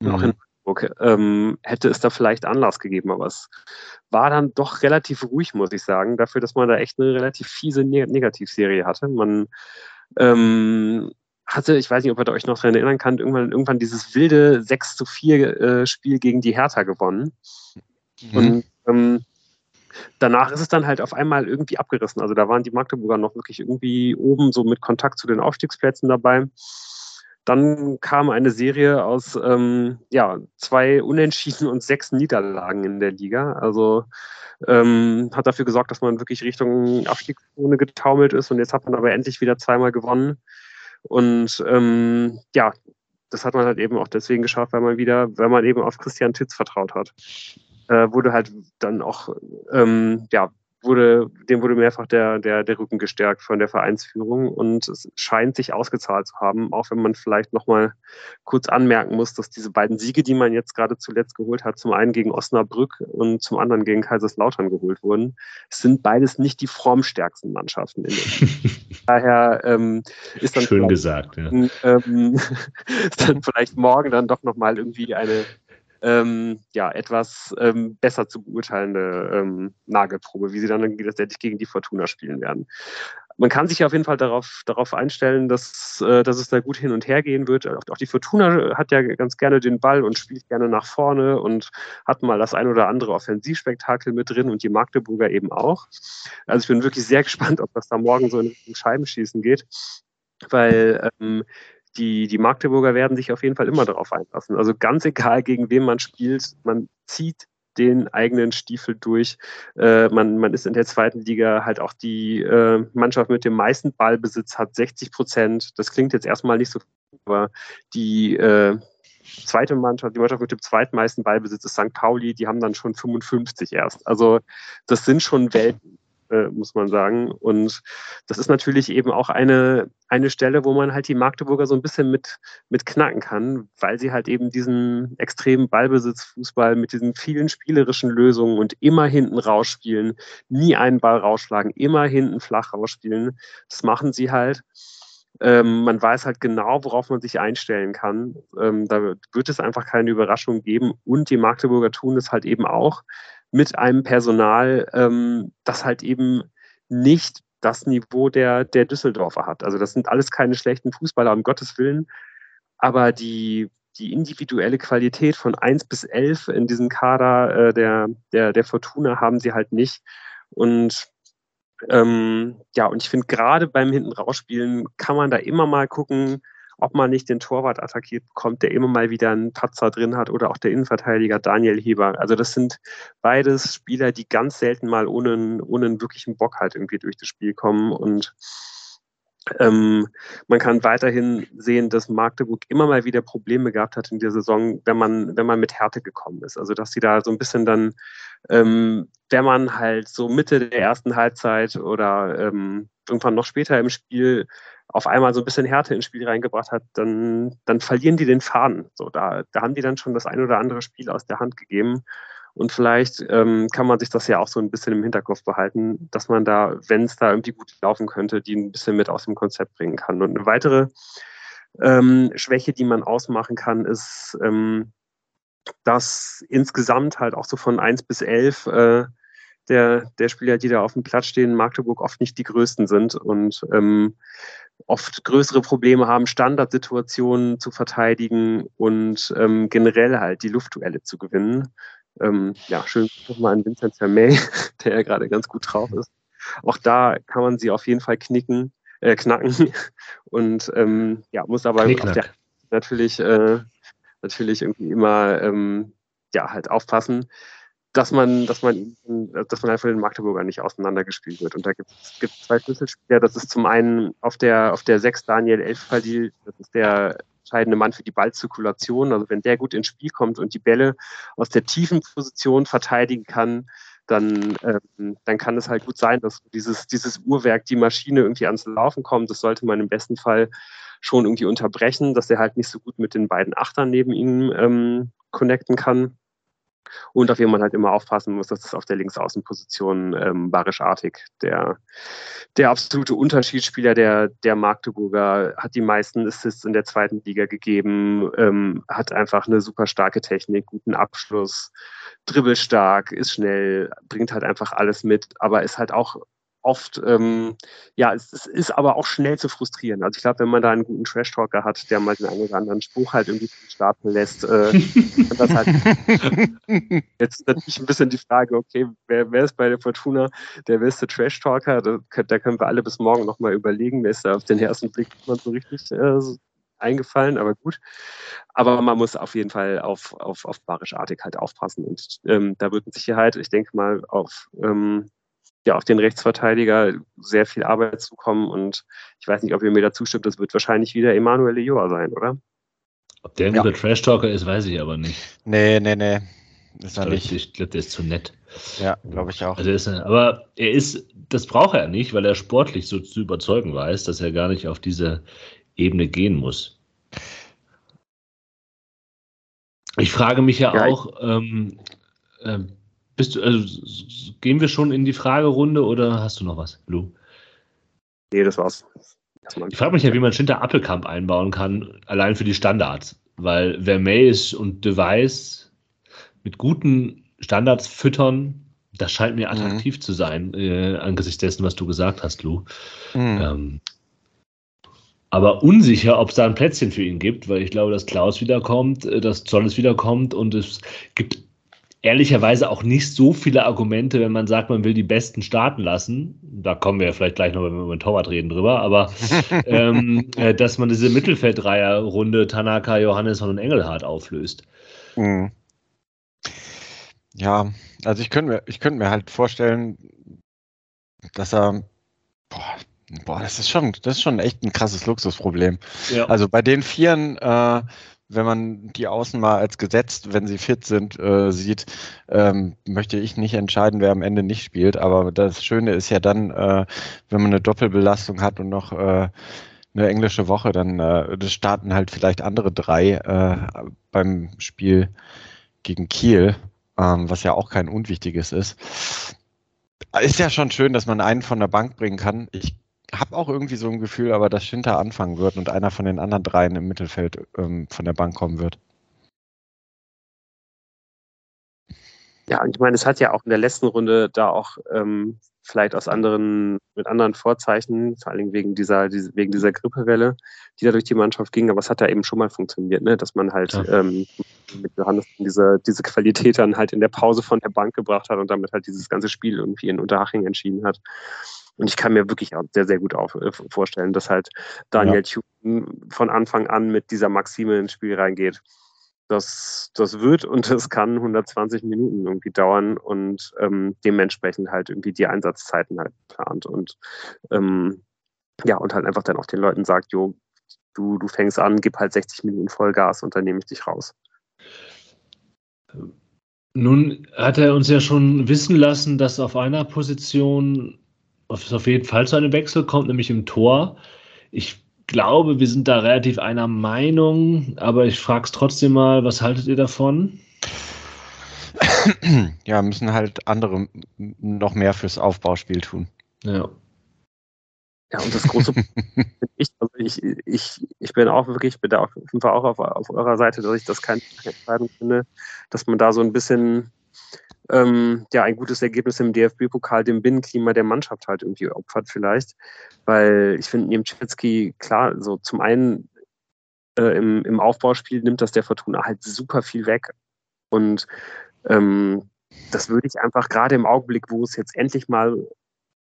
Mhm. Auch in Hamburg ähm, hätte es da vielleicht Anlass gegeben, aber es war dann doch relativ ruhig, muss ich sagen, dafür, dass man da echt eine relativ fiese Negativserie hatte. Man ähm, hatte, ich weiß nicht, ob ihr euch noch daran erinnern kann, irgendwann, irgendwann dieses wilde 6 zu 4 äh, Spiel gegen die Hertha gewonnen. Mhm. Und ähm, danach ist es dann halt auf einmal irgendwie abgerissen. Also da waren die Magdeburger noch wirklich irgendwie oben so mit Kontakt zu den Aufstiegsplätzen dabei. Dann kam eine Serie aus ähm, ja, zwei Unentschieden und sechs Niederlagen in der Liga. Also ähm, hat dafür gesorgt, dass man wirklich Richtung Abstiegszone getaumelt ist und jetzt hat man aber endlich wieder zweimal gewonnen. Und ähm, ja, das hat man halt eben auch deswegen geschafft, weil man wieder, weil man eben auf Christian Titz vertraut hat. Äh, wurde halt dann auch ähm, ja, wurde, dem wurde mehrfach der, der, der Rücken gestärkt von der Vereinsführung und es scheint sich ausgezahlt zu haben, auch wenn man vielleicht nochmal kurz anmerken muss, dass diese beiden Siege, die man jetzt gerade zuletzt geholt hat, zum einen gegen Osnabrück und zum anderen gegen Kaiserslautern geholt wurden, sind beides nicht die formstärksten Mannschaften in der Daher ähm, ist dann schön gesagt, ja. ähm, ist dann vielleicht morgen dann doch nochmal irgendwie eine ähm, ja, etwas ähm, besser zu beurteilende ähm, Nagelprobe, wie sie dann letztendlich gegen die Fortuna spielen werden. Man kann sich auf jeden Fall darauf, darauf einstellen, dass, äh, dass es da gut hin und her gehen wird. Auch, die Fortuna hat ja ganz gerne den Ball und spielt gerne nach vorne und hat mal das ein oder andere Offensivspektakel mit drin und die Magdeburger eben auch. Also ich bin wirklich sehr gespannt, ob das da morgen so in Scheibenschießen geht weil ähm, die, die Magdeburger werden sich auf jeden Fall immer darauf einlassen. Also ganz egal, gegen wen man spielt, man zieht den eigenen Stiefel durch. Äh, man, man ist in der zweiten Liga halt auch die äh, Mannschaft mit dem meisten Ballbesitz, hat 60 Prozent. Das klingt jetzt erstmal nicht so, aber die äh, zweite Mannschaft, die Mannschaft mit dem zweitmeisten Ballbesitz ist St. Pauli, die haben dann schon 55 erst. Also das sind schon Welten äh, muss man sagen. Und das ist natürlich eben auch eine, eine Stelle, wo man halt die Magdeburger so ein bisschen mit, mit knacken kann, weil sie halt eben diesen extremen Ballbesitzfußball mit diesen vielen spielerischen Lösungen und immer hinten rausspielen, nie einen Ball rausschlagen, immer hinten flach rausspielen. Das machen sie halt. Ähm, man weiß halt genau, worauf man sich einstellen kann. Ähm, da wird es einfach keine Überraschung geben. Und die Magdeburger tun es halt eben auch mit einem Personal, ähm, das halt eben nicht das Niveau der, der Düsseldorfer hat. Also das sind alles keine schlechten Fußballer, um Gottes Willen. Aber die, die individuelle Qualität von 1 bis 11 in diesem Kader äh, der, der, der Fortuna haben sie halt nicht. Und ähm, ja, und ich finde gerade beim Hinten rausspielen kann man da immer mal gucken, ob man nicht den Torwart attackiert bekommt, der immer mal wieder einen Patzer drin hat oder auch der Innenverteidiger Daniel Heber. Also das sind beides Spieler, die ganz selten mal ohne, ohne einen wirklichen Bock halt irgendwie durch das Spiel kommen und ähm, man kann weiterhin sehen, dass Magdeburg immer mal wieder Probleme gehabt hat in der Saison, wenn man, wenn man mit Härte gekommen ist. Also dass sie da so ein bisschen dann, ähm, wenn man halt so Mitte der ersten Halbzeit oder ähm, irgendwann noch später im Spiel auf einmal so ein bisschen Härte ins Spiel reingebracht hat, dann, dann verlieren die den Faden. So, da, da haben die dann schon das ein oder andere Spiel aus der Hand gegeben. Und vielleicht ähm, kann man sich das ja auch so ein bisschen im Hinterkopf behalten, dass man da, wenn es da irgendwie gut laufen könnte, die ein bisschen mit aus dem Konzept bringen kann. Und eine weitere ähm, Schwäche, die man ausmachen kann, ist, ähm, dass insgesamt halt auch so von 1 bis 11 äh, der, der Spieler, die da auf dem Platz stehen, Magdeburg oft nicht die größten sind und ähm, oft größere Probleme haben, Standardsituationen zu verteidigen und ähm, generell halt die Luftduelle zu gewinnen. Ähm, ja, schön nochmal an Vincent Vermey, der ja gerade ganz gut drauf ist. Auch da kann man sie auf jeden Fall knicken, äh, knacken und ähm, ja, muss aber der, natürlich, äh, natürlich irgendwie immer ähm, ja, halt aufpassen, dass man, dass man, dass man einfach den Magdeburger nicht auseinandergespielt wird. Und da gibt es zwei Schlüsselspieler. Das ist zum einen auf der, auf der 6 Daniel Elfpadil, das ist der entscheidende Mann für die Ballzirkulation. Also wenn der gut ins Spiel kommt und die Bälle aus der tiefen Position verteidigen kann, dann, ähm, dann kann es halt gut sein, dass dieses, dieses Uhrwerk, die Maschine irgendwie ans Laufen kommt. Das sollte man im besten Fall schon irgendwie unterbrechen, dass er halt nicht so gut mit den beiden Achtern neben ihm ähm, connecten kann. Und auf jeden man halt immer aufpassen muss, dass das auf der Linksaußenposition ähm, Barisch-Artig, der, der absolute Unterschiedsspieler der, der Magdeburger, hat die meisten Assists in der zweiten Liga gegeben, ähm, hat einfach eine super starke Technik, guten Abschluss, dribbelstark, ist schnell, bringt halt einfach alles mit, aber ist halt auch oft, ähm, ja, es, es, ist aber auch schnell zu frustrieren. Also ich glaube, wenn man da einen guten Trash-Talker hat, der mal den einen oder anderen Spruch halt irgendwie starten lässt, äh, das halt jetzt natürlich ein bisschen die Frage, okay, wer, wer ist bei der Fortuna der beste Trash-Talker? Da, da, können wir alle bis morgen nochmal überlegen, wer ist da auf den ersten Blick nicht so richtig äh, eingefallen, aber gut. Aber man muss auf jeden Fall auf, auf, auf Barisch-Artig halt aufpassen. Und ähm, da wird mit Sicherheit, ich denke mal, auf ähm, ja auf den Rechtsverteidiger sehr viel Arbeit zukommen. Und ich weiß nicht, ob ihr mir dazu stimmt, das wird wahrscheinlich wieder Emanuel Lejoa sein, oder? Ob der ein ja. guter Trash-Talker ist, weiß ich aber nicht. Nee, nee, nee. Ist er nicht. Ich glaube, der ist zu nett. Ja, glaube ich auch. Also ist er, aber er ist, das braucht er nicht, weil er sportlich so zu überzeugen weiß, dass er gar nicht auf diese Ebene gehen muss. Ich frage mich ja, ja auch, ähm, äh, bist du, also, gehen wir schon in die Fragerunde oder hast du noch was, Lou? Nee, das war's. Ich frage mich ja, wie man Schinter Appelkamp einbauen kann, allein für die Standards. Weil Vermeys und Device mit guten Standards füttern, das scheint mir mhm. attraktiv mhm. zu sein, äh, angesichts dessen, was du gesagt hast, Lou. Mhm. Ähm, aber unsicher, ob es da ein Plätzchen für ihn gibt, weil ich glaube, dass Klaus wiederkommt, äh, dass Zolles wiederkommt und es gibt ehrlicherweise auch nicht so viele Argumente, wenn man sagt, man will die Besten starten lassen. Da kommen wir ja vielleicht gleich noch, wenn wir über den Torwart reden, drüber. Aber ähm, äh, dass man diese Mittelfeldreiher-Runde Tanaka, Johannesson und Engelhardt auflöst. Mhm. Ja, also ich könnte mir, ich könnte mir halt vorstellen, dass er, boah, boah, das ist schon, das ist schon echt ein krasses Luxusproblem. Ja. Also bei den Vieren äh, wenn man die Außen mal als gesetzt, wenn sie fit sind, äh, sieht, ähm, möchte ich nicht entscheiden, wer am Ende nicht spielt. Aber das Schöne ist ja dann, äh, wenn man eine Doppelbelastung hat und noch äh, eine englische Woche, dann äh, starten halt vielleicht andere drei äh, beim Spiel gegen Kiel, ähm, was ja auch kein unwichtiges ist. Ist ja schon schön, dass man einen von der Bank bringen kann. Ich habe auch irgendwie so ein Gefühl, aber dass Schinter anfangen wird und einer von den anderen dreien im Mittelfeld ähm, von der Bank kommen wird. Ja, und ich meine, es hat ja auch in der letzten Runde da auch ähm, vielleicht aus anderen, mit anderen Vorzeichen, vor allem wegen dieser, diese, wegen dieser Grippewelle, die da durch die Mannschaft ging, aber es hat ja eben schon mal funktioniert, ne? dass man halt ja. ähm, mit Johannes diese, diese Qualität dann halt in der Pause von der Bank gebracht hat und damit halt dieses ganze Spiel irgendwie in Unterhaching entschieden hat. Und ich kann mir wirklich auch sehr, sehr gut auf, äh, vorstellen, dass halt Daniel ja. Thune von Anfang an mit dieser Maxime ins Spiel reingeht. Das, das wird und das kann 120 Minuten irgendwie dauern und ähm, dementsprechend halt irgendwie die Einsatzzeiten halt plant und ähm, ja, und halt einfach dann auch den Leuten sagt, jo, du, du fängst an, gib halt 60 Minuten Vollgas und dann nehme ich dich raus. Nun hat er uns ja schon wissen lassen, dass auf einer Position es auf jeden Fall zu einem Wechsel kommt, nämlich im Tor. Ich glaube, wir sind da relativ einer Meinung, aber ich frage es trotzdem mal, was haltet ihr davon? Ja, müssen halt andere noch mehr fürs Aufbauspiel tun. Ja. Ja, und das große ich, also ich, ich, ich bin auch wirklich, ich bin da auf jeden Fall auch auf, auf eurer Seite, dass ich das keine Entscheidung finde, dass man da so ein bisschen ähm, ja ein gutes Ergebnis im DFB-Pokal dem Binnenklima der Mannschaft halt irgendwie opfert vielleicht. Weil ich finde, Niemczewski, klar, so zum einen äh, im, im Aufbauspiel nimmt das der Fortuna halt super viel weg. Und ähm, das würde ich einfach gerade im Augenblick, wo es jetzt endlich mal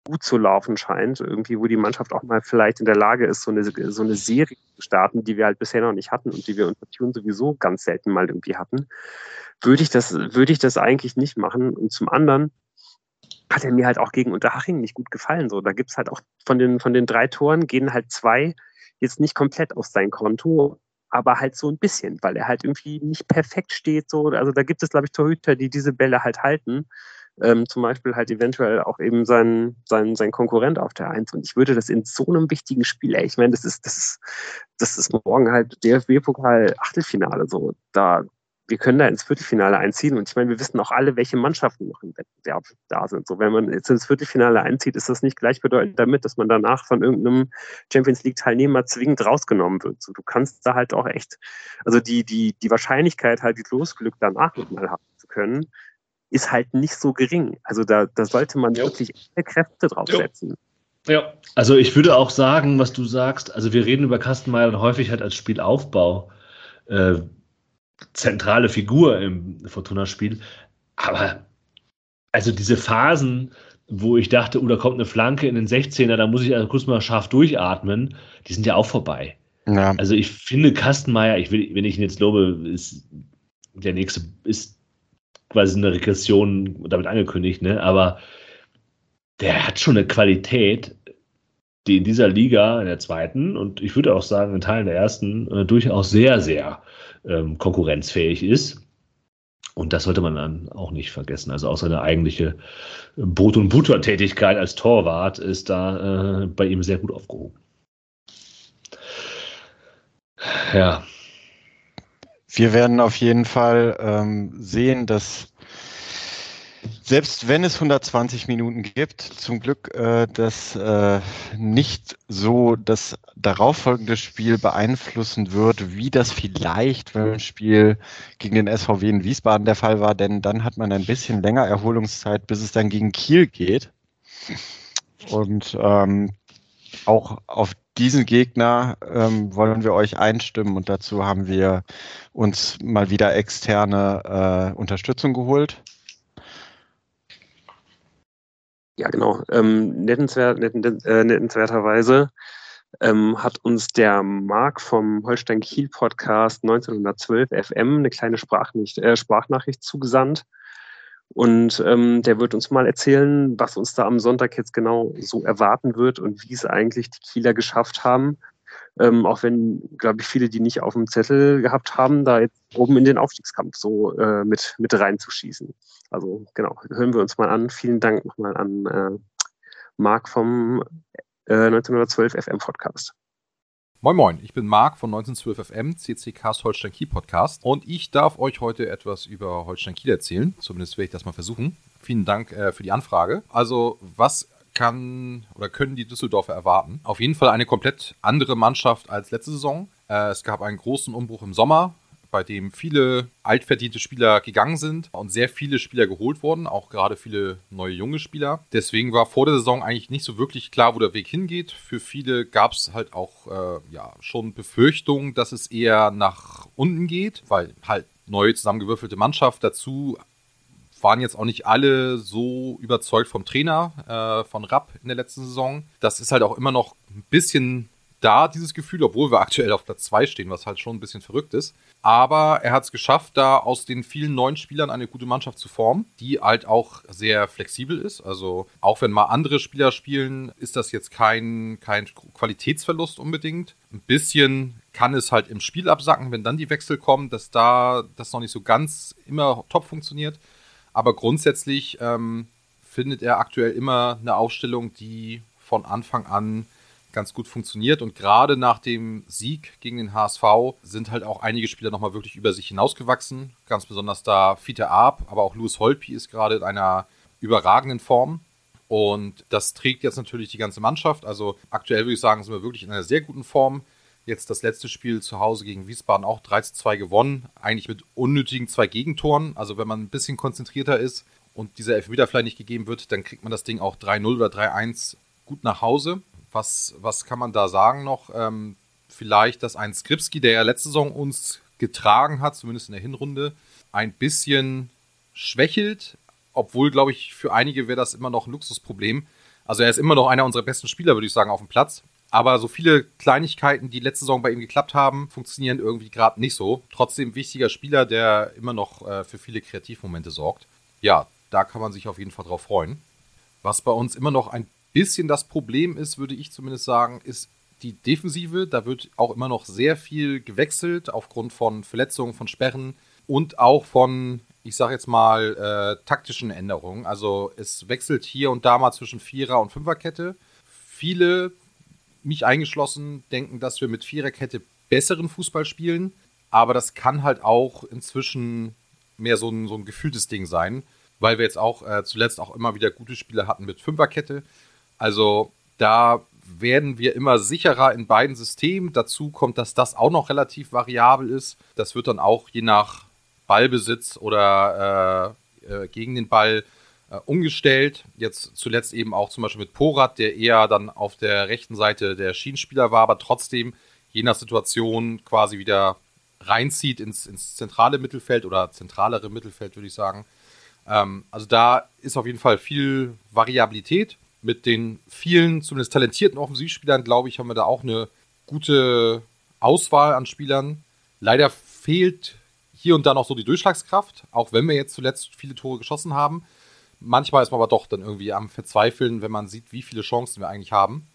gut zu laufen scheint, irgendwie, wo die Mannschaft auch mal vielleicht in der Lage ist, so eine, so eine Serie zu starten, die wir halt bisher noch nicht hatten und die wir unter Tune sowieso ganz selten mal irgendwie hatten, würde ich das, würde ich das eigentlich nicht machen. Und zum anderen hat er mir halt auch gegen Unterhaching nicht gut gefallen. So, da gibt es halt auch von den, von den drei Toren gehen halt zwei jetzt nicht komplett auf sein Konto, aber halt so ein bisschen, weil er halt irgendwie nicht perfekt steht. So, also da gibt es, glaube ich, Torhüter, die diese Bälle halt halten ähm, zum Beispiel halt eventuell auch eben sein, sein, sein Konkurrent auf der Eins. Und ich würde das in so einem wichtigen Spiel, ey, ich meine, das ist, das ist, das ist morgen halt DFB-Pokal Achtelfinale, so, da, wir können da ins Viertelfinale einziehen. Und ich meine, wir wissen auch alle, welche Mannschaften noch im Wettbewerb da sind. So, wenn man jetzt ins Viertelfinale einzieht, ist das nicht gleichbedeutend damit, dass man danach von irgendeinem Champions League Teilnehmer zwingend rausgenommen wird. So, du kannst da halt auch echt, also die, die, die Wahrscheinlichkeit halt, die Losglück danach nochmal haben zu können, ist halt nicht so gering. Also da, da sollte man jo. wirklich alle Kräfte draufsetzen. Ja, also ich würde auch sagen, was du sagst, also wir reden über Kastenmeier häufig halt als Spielaufbau, äh, zentrale Figur im Fortuna-Spiel, aber also diese Phasen, wo ich dachte, oh, da kommt eine Flanke in den 16er, da muss ich also kurz mal scharf durchatmen, die sind ja auch vorbei. Ja. Also ich finde Kastenmeier, ich will, wenn ich ihn jetzt lobe, ist der nächste ist quasi eine Regression damit angekündigt, ne? aber der hat schon eine Qualität, die in dieser Liga, in der zweiten und ich würde auch sagen, in Teilen der ersten, äh, durchaus sehr, sehr ähm, konkurrenzfähig ist. Und das sollte man dann auch nicht vergessen. Also auch seine eigentliche Brot- und Butter-Tätigkeit als Torwart ist da äh, bei ihm sehr gut aufgehoben. Ja, wir werden auf jeden Fall ähm, sehen, dass selbst wenn es 120 Minuten gibt, zum Glück äh, das äh, nicht so das darauffolgende Spiel beeinflussen wird, wie das vielleicht beim Spiel gegen den SVW in Wiesbaden der Fall war, denn dann hat man ein bisschen länger Erholungszeit, bis es dann gegen Kiel geht. Und ähm, auch auf diesen Gegner ähm, wollen wir euch einstimmen und dazu haben wir uns mal wieder externe äh, Unterstützung geholt. Ja, genau. Ähm, nettenswert, nettens, äh, nettenswerterweise ähm, hat uns der Marc vom Holstein Kiel Podcast 1912 FM eine kleine Sprachnicht, äh, Sprachnachricht zugesandt und ähm, der wird uns mal erzählen, was uns da am Sonntag jetzt genau so erwarten wird und wie es eigentlich die Kieler geschafft haben. Ähm, auch wenn, glaube ich, viele, die nicht auf dem Zettel gehabt haben, da jetzt oben in den Aufstiegskampf so äh, mit, mit reinzuschießen. Also genau, hören wir uns mal an. Vielen Dank nochmal an äh, Marc vom äh, 1912 FM Podcast. Moin Moin, ich bin Marc von 1912 FM, CCKs Holstein Kiel Podcast und ich darf euch heute etwas über Holstein Kiel erzählen. Zumindest werde ich das mal versuchen. Vielen Dank äh, für die Anfrage. Also, was kann oder können die Düsseldorfer erwarten? Auf jeden Fall eine komplett andere Mannschaft als letzte Saison. Äh, es gab einen großen Umbruch im Sommer bei dem viele altverdiente Spieler gegangen sind und sehr viele Spieler geholt wurden, auch gerade viele neue junge Spieler. Deswegen war vor der Saison eigentlich nicht so wirklich klar, wo der Weg hingeht. Für viele gab es halt auch äh, ja, schon Befürchtungen, dass es eher nach unten geht, weil halt neu zusammengewürfelte Mannschaft dazu waren jetzt auch nicht alle so überzeugt vom Trainer, äh, von Rapp in der letzten Saison. Das ist halt auch immer noch ein bisschen da, dieses Gefühl, obwohl wir aktuell auf Platz 2 stehen, was halt schon ein bisschen verrückt ist. Aber er hat es geschafft, da aus den vielen neuen Spielern eine gute Mannschaft zu formen, die halt auch sehr flexibel ist. Also auch wenn mal andere Spieler spielen, ist das jetzt kein, kein Qualitätsverlust unbedingt. Ein bisschen kann es halt im Spiel absacken, wenn dann die Wechsel kommen, dass da das noch nicht so ganz immer top funktioniert. Aber grundsätzlich ähm, findet er aktuell immer eine Aufstellung, die von Anfang an ganz gut funktioniert. Und gerade nach dem Sieg gegen den HSV sind halt auch einige Spieler nochmal wirklich über sich hinausgewachsen. Ganz besonders da Fiete Arp, aber auch Louis Holpi ist gerade in einer überragenden Form. Und das trägt jetzt natürlich die ganze Mannschaft. Also aktuell würde ich sagen, sind wir wirklich in einer sehr guten Form. Jetzt das letzte Spiel zu Hause gegen Wiesbaden auch 3 zu 2 gewonnen. Eigentlich mit unnötigen zwei Gegentoren. Also wenn man ein bisschen konzentrierter ist und dieser Elfmeter vielleicht nicht gegeben wird, dann kriegt man das Ding auch 3-0 oder 3-1 gut nach Hause. Was, was kann man da sagen noch? Ähm, vielleicht, dass ein Skripski, der ja letzte Saison uns getragen hat, zumindest in der Hinrunde, ein bisschen schwächelt, obwohl, glaube ich, für einige wäre das immer noch ein Luxusproblem. Also er ist immer noch einer unserer besten Spieler, würde ich sagen, auf dem Platz. Aber so viele Kleinigkeiten, die letzte Saison bei ihm geklappt haben, funktionieren irgendwie gerade nicht so. Trotzdem wichtiger Spieler, der immer noch äh, für viele Kreativmomente sorgt. Ja, da kann man sich auf jeden Fall drauf freuen. Was bei uns immer noch ein bisschen das Problem ist, würde ich zumindest sagen, ist die Defensive. Da wird auch immer noch sehr viel gewechselt aufgrund von Verletzungen, von Sperren und auch von ich sage jetzt mal, äh, taktischen Änderungen. Also es wechselt hier und da mal zwischen Vierer- und Fünferkette. Viele, mich eingeschlossen, denken, dass wir mit Viererkette besseren Fußball spielen. Aber das kann halt auch inzwischen mehr so ein, so ein gefühltes Ding sein, weil wir jetzt auch äh, zuletzt auch immer wieder gute Spiele hatten mit Fünferkette. Also da werden wir immer sicherer in beiden Systemen. Dazu kommt, dass das auch noch relativ variabel ist. Das wird dann auch je nach Ballbesitz oder äh, äh, gegen den Ball äh, umgestellt. Jetzt zuletzt eben auch zum Beispiel mit Porat, der eher dann auf der rechten Seite der Schienenspieler war, aber trotzdem je nach Situation quasi wieder reinzieht ins, ins zentrale Mittelfeld oder zentralere Mittelfeld, würde ich sagen. Ähm, also da ist auf jeden Fall viel Variabilität. Mit den vielen, zumindest talentierten Offensivspielern, glaube ich, haben wir da auch eine gute Auswahl an Spielern. Leider fehlt hier und da noch so die Durchschlagskraft, auch wenn wir jetzt zuletzt viele Tore geschossen haben. Manchmal ist man aber doch dann irgendwie am Verzweifeln, wenn man sieht, wie viele Chancen wir eigentlich haben.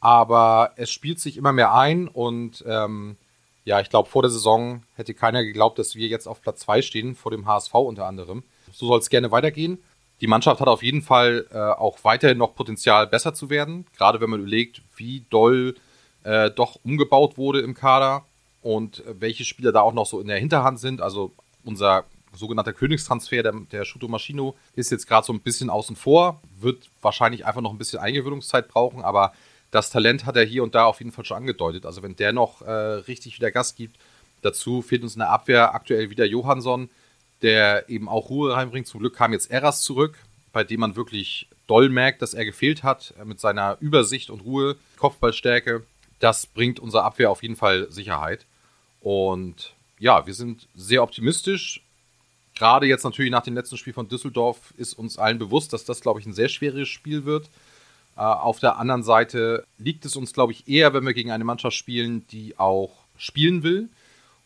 Aber es spielt sich immer mehr ein und ähm, ja, ich glaube, vor der Saison hätte keiner geglaubt, dass wir jetzt auf Platz 2 stehen, vor dem HSV unter anderem. So soll es gerne weitergehen. Die Mannschaft hat auf jeden Fall äh, auch weiterhin noch Potenzial, besser zu werden. Gerade wenn man überlegt, wie doll äh, doch umgebaut wurde im Kader und welche Spieler da auch noch so in der Hinterhand sind. Also unser sogenannter Königstransfer, der, der Shuto Maschino, ist jetzt gerade so ein bisschen außen vor, wird wahrscheinlich einfach noch ein bisschen Eingewöhnungszeit brauchen, aber das Talent hat er hier und da auf jeden Fall schon angedeutet. Also wenn der noch äh, richtig wieder Gas gibt, dazu fehlt uns in der Abwehr aktuell wieder Johansson, der eben auch Ruhe reinbringt. Zum Glück kam jetzt Eras zurück, bei dem man wirklich doll merkt, dass er gefehlt hat mit seiner Übersicht und Ruhe, Kopfballstärke. Das bringt unserer Abwehr auf jeden Fall Sicherheit. Und ja, wir sind sehr optimistisch. Gerade jetzt natürlich nach dem letzten Spiel von Düsseldorf ist uns allen bewusst, dass das, glaube ich, ein sehr schweres Spiel wird. Äh, auf der anderen Seite liegt es uns, glaube ich, eher, wenn wir gegen eine Mannschaft spielen, die auch spielen will.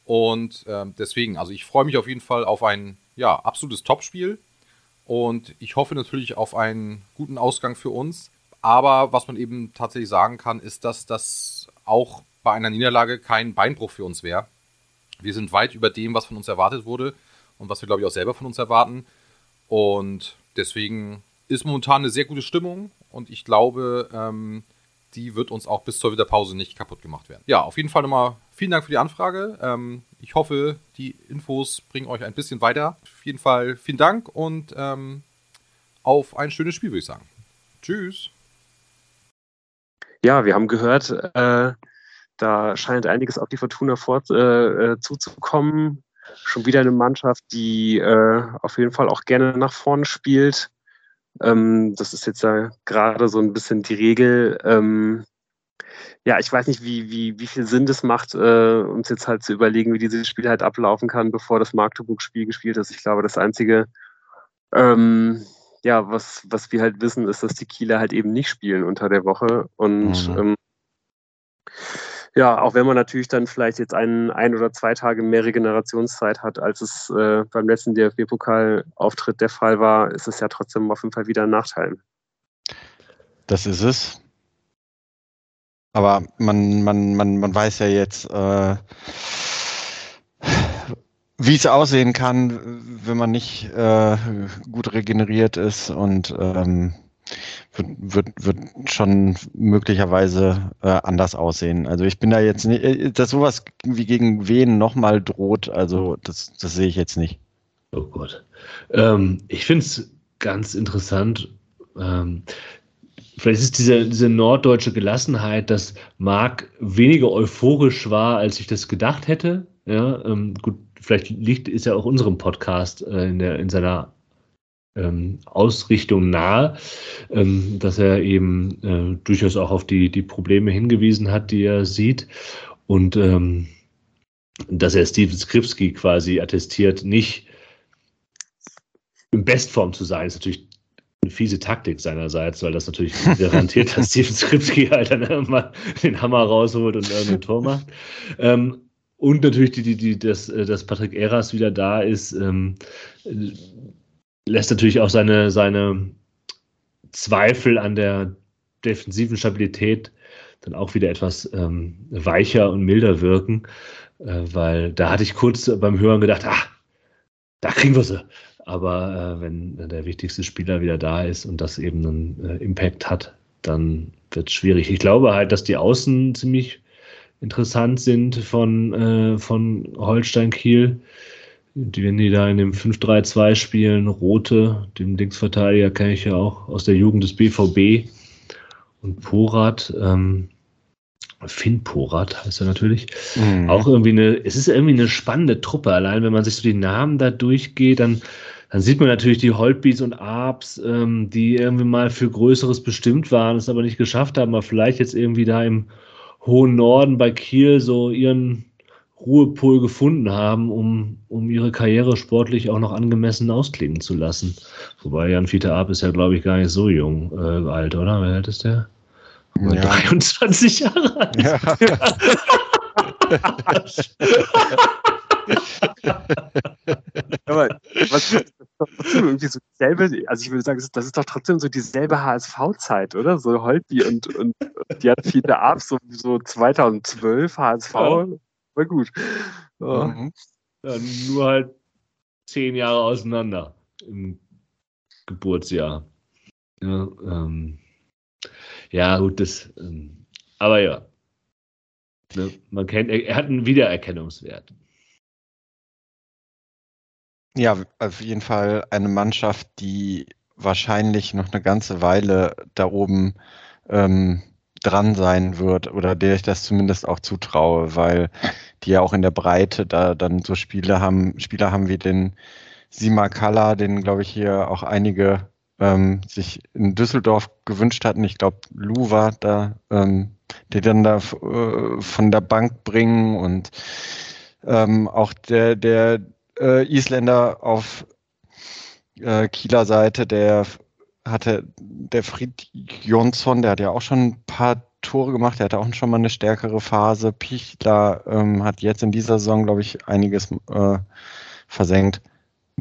Und äh, deswegen, also ich freue mich auf jeden Fall auf ein ja, absolutes Topspiel. Und ich hoffe natürlich auf einen guten Ausgang für uns. Aber was man eben tatsächlich sagen kann, ist, dass das auch bei einer Niederlage kein Beinbruch für uns wäre. Wir sind weit über dem, was von uns erwartet wurde und was wir, glaube ich, auch selber von uns erwarten. Und deswegen ist momentan eine sehr gute Stimmung und ich glaube, ähm, die wird uns auch bis zur Winterpause nicht kaputt gemacht werden. Ja, auf jeden Fall nochmal vielen Dank für die Anfrage. Ähm, ich hoffe, die Infos bringen euch ein bisschen weiter. Auf jeden Fall vielen Dank und ähm, auf ein schönes Spiel, würde ich sagen. Tschüss. Ja, wir haben gehört, äh, da scheint einiges auf die Fortuna fort, äh, äh, zuzukommen. Schon wieder eine Mannschaft, die äh, auf jeden Fall auch gerne nach vorne spielt. Ähm, das ist jetzt ja gerade so ein bisschen die Regel. Ähm, ja, ich weiß nicht, wie, wie, wie viel Sinn das macht, äh, uns jetzt halt zu überlegen, wie dieses Spiel halt ablaufen kann, bevor das Magdeburg-Spiel gespielt ist. Ich glaube, das Einzige, ähm, ja, was, was wir halt wissen, ist, dass die Kieler halt eben nicht spielen unter der Woche. Und mhm. ähm, ja, auch wenn man natürlich dann vielleicht jetzt ein, ein oder zwei Tage mehr Regenerationszeit hat, als es äh, beim letzten DFB-Pokal-Auftritt der Fall war, ist es ja trotzdem auf jeden Fall wieder ein Nachteil. Das ist es. Aber man, man, man, man weiß ja jetzt, äh, wie es aussehen kann, wenn man nicht äh, gut regeneriert ist und ähm, wird, wird, schon möglicherweise äh, anders aussehen. Also ich bin da jetzt nicht, äh, dass sowas wie gegen wen nochmal droht, also das, das sehe ich jetzt nicht. Oh Gott. Ähm, ich finde es ganz interessant. Ähm, vielleicht ist diese, diese norddeutsche Gelassenheit, dass Marc weniger euphorisch war, als ich das gedacht hätte. Ja, ähm, gut, vielleicht liegt, ist ja auch unserem Podcast äh, in, der, in seiner ähm, Ausrichtung nahe, ähm, dass er eben äh, durchaus auch auf die, die Probleme hingewiesen hat, die er sieht. Und ähm, dass er Steven Skripski quasi attestiert, nicht in Bestform zu sein, ist natürlich eine fiese Taktik seinerseits, weil das natürlich garantiert, dass Steven Skripski halt dann irgendwann den Hammer rausholt und irgendein Tor macht. Ähm, und natürlich, die, die, die, dass, äh, dass Patrick Eras wieder da ist, ähm, lässt natürlich auch seine, seine Zweifel an der defensiven Stabilität dann auch wieder etwas ähm, weicher und milder wirken, äh, weil da hatte ich kurz beim Hören gedacht, ah, da kriegen wir sie. Aber äh, wenn der wichtigste Spieler wieder da ist und das eben einen äh, Impact hat, dann wird es schwierig. Ich glaube halt, dass die Außen ziemlich interessant sind von, äh, von Holstein Kiel. Die, wenn die da in dem 5-3-2 spielen, Rote, den Linksverteidiger kenne ich ja auch aus der Jugend des BVB und Porat, ähm, Finn Porat heißt er natürlich. Mhm. Auch irgendwie eine, es ist irgendwie eine spannende Truppe. Allein wenn man sich so die Namen da durchgeht, dann, dann sieht man natürlich die Holtbees und Arps, ähm, die irgendwie mal für Größeres bestimmt waren, es aber nicht geschafft haben, aber vielleicht jetzt irgendwie da im hohen Norden bei Kiel so ihren Ruhepol gefunden haben, um, um ihre Karriere sportlich auch noch angemessen ausklingen zu lassen. Wobei Jan Fiete Ab ist ja, glaube ich, gar nicht so jung äh, alt, oder? Wer alt ist der? Ja. 23 Jahre alt. Ja. Aber was, trotzdem irgendwie so dieselbe, also ich würde sagen, das ist doch trotzdem so dieselbe HSV-Zeit, oder? So Holtby und, und, und Jan Fiete Ab, so, so 2012 HSV. Ja war gut. Ja. Mhm. Ja, nur halt zehn Jahre auseinander im Geburtsjahr. Ja, ähm, ja gut, das. Ähm, aber ja. Ne, man kennt, er, er hat einen Wiedererkennungswert. Ja, auf jeden Fall eine Mannschaft, die wahrscheinlich noch eine ganze Weile da oben ähm, dran sein wird oder der ich das zumindest auch zutraue, weil die ja auch in der Breite da dann so Spiele haben, Spieler haben wie den Sima Kalla, den glaube ich hier auch einige ähm, sich in Düsseldorf gewünscht hatten. Ich glaube, Lou war da, ähm, die dann da äh, von der Bank bringen und ähm, auch der, der äh, Isländer auf äh, Kieler Seite, der hatte der Fried Jonsson, der hat ja auch schon ein paar Tore gemacht, der hatte auch schon mal eine stärkere Phase. Pichler ähm, hat jetzt in dieser Saison, glaube ich, einiges äh, versenkt.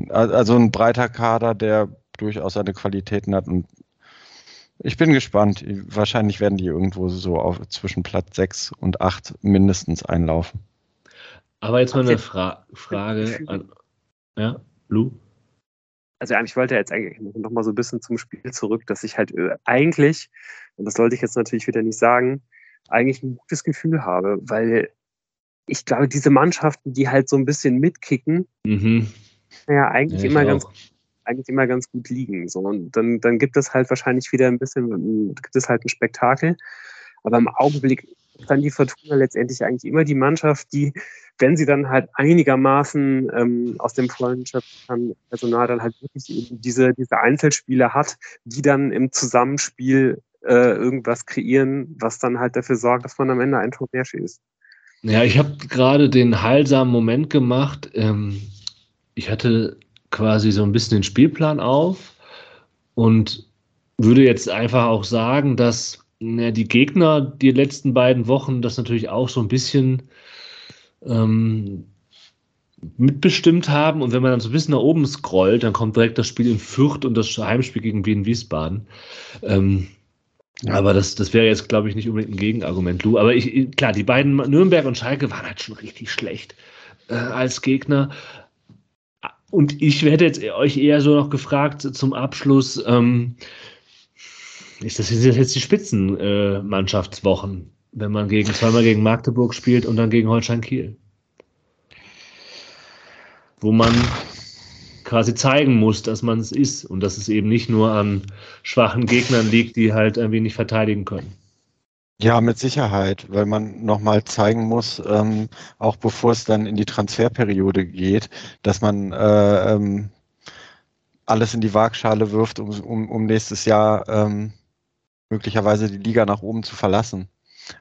Also ein breiter Kader, der durchaus seine Qualitäten hat und ich bin gespannt. Wahrscheinlich werden die irgendwo so auf, zwischen Platz 6 und 8 mindestens einlaufen. Aber jetzt mal eine Fra Frage an. Ja, Lou? Also eigentlich wollte er jetzt eigentlich noch mal so ein bisschen zum Spiel zurück, dass ich halt äh, eigentlich, und das sollte ich jetzt natürlich wieder nicht sagen, eigentlich ein gutes Gefühl habe, weil ich glaube, diese Mannschaften, die halt so ein bisschen mitkicken, mhm. ja eigentlich ja, immer auch. ganz eigentlich immer ganz gut liegen. So. Und dann, dann gibt es halt wahrscheinlich wieder ein bisschen, gibt es halt ein Spektakel. Aber im Augenblick dann die Fortuna letztendlich eigentlich immer die Mannschaft, die wenn sie dann halt einigermaßen ähm, aus dem vollen schöpfen Personal dann halt wirklich eben diese, diese Einzelspieler hat, die dann im Zusammenspiel äh, irgendwas kreieren, was dann halt dafür sorgt, dass man am Ende ein Tor mehr schießt. Ja, ich habe gerade den heilsamen Moment gemacht. Ähm, ich hatte quasi so ein bisschen den Spielplan auf und würde jetzt einfach auch sagen, dass ja, die Gegner die letzten beiden Wochen das natürlich auch so ein bisschen ähm, mitbestimmt haben. Und wenn man dann so ein bisschen nach oben scrollt, dann kommt direkt das Spiel in Fürth und das Heimspiel gegen Wien Wiesbaden. Ähm. Aber das, das wäre jetzt, glaube ich, nicht unbedingt ein Gegenargument, Lou. Aber ich, klar, die beiden Nürnberg und Schalke waren halt schon richtig schlecht äh, als Gegner. Und ich werde jetzt euch eher so noch gefragt zum Abschluss, ähm, ist das jetzt die Spitzenmannschaftswochen, äh, wenn man gegen zweimal gegen Magdeburg spielt und dann gegen Holstein Kiel? Wo man quasi zeigen muss, dass man es ist und dass es eben nicht nur an schwachen Gegnern liegt, die halt irgendwie nicht verteidigen können. Ja, mit Sicherheit, weil man nochmal zeigen muss, ähm, auch bevor es dann in die Transferperiode geht, dass man äh, ähm, alles in die Waagschale wirft, um, um, um nächstes Jahr ähm, möglicherweise die Liga nach oben zu verlassen.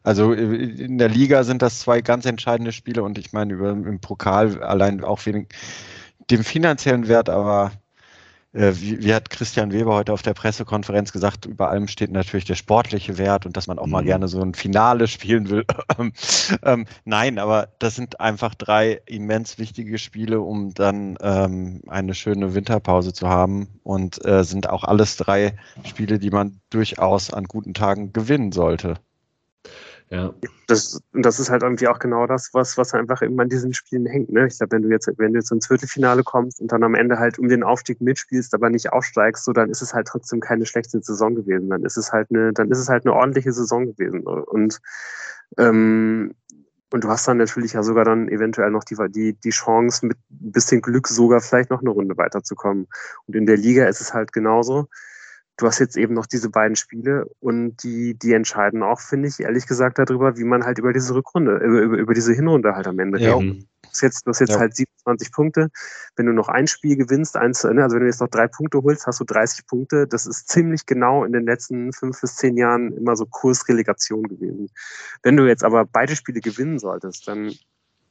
Also äh, in der Liga sind das zwei ganz entscheidende Spiele und ich meine, über, im Pokal allein auch wegen dem finanziellen Wert, aber wie, wie, hat Christian Weber heute auf der Pressekonferenz gesagt, über allem steht natürlich der sportliche Wert und dass man auch mhm. mal gerne so ein Finale spielen will. ähm, nein, aber das sind einfach drei immens wichtige Spiele, um dann ähm, eine schöne Winterpause zu haben und äh, sind auch alles drei Spiele, die man durchaus an guten Tagen gewinnen sollte. Ja. Das, das ist halt irgendwie auch genau das, was, was einfach immer an diesen Spielen hängt. Ne? Ich glaube, wenn du jetzt, wenn du jetzt ins Viertelfinale kommst und dann am Ende halt um den Aufstieg mitspielst, aber nicht aufsteigst, so dann ist es halt trotzdem keine schlechte Saison gewesen. Dann ist es halt eine, dann ist es halt eine ordentliche Saison gewesen. Und ähm, und du hast dann natürlich ja sogar dann eventuell noch die, die, die Chance, mit ein bisschen Glück sogar vielleicht noch eine Runde weiterzukommen. Und in der Liga ist es halt genauso du hast jetzt eben noch diese beiden Spiele und die, die entscheiden auch, finde ich, ehrlich gesagt, darüber, wie man halt über diese Rückrunde, über, über, über diese Hinrunde halt am Ende ja. redet. Du hast jetzt, du hast jetzt ja. halt 27 Punkte. Wenn du noch ein Spiel gewinnst, eins, also wenn du jetzt noch drei Punkte holst, hast du 30 Punkte. Das ist ziemlich genau in den letzten fünf bis zehn Jahren immer so Kursrelegation gewesen. Wenn du jetzt aber beide Spiele gewinnen solltest, dann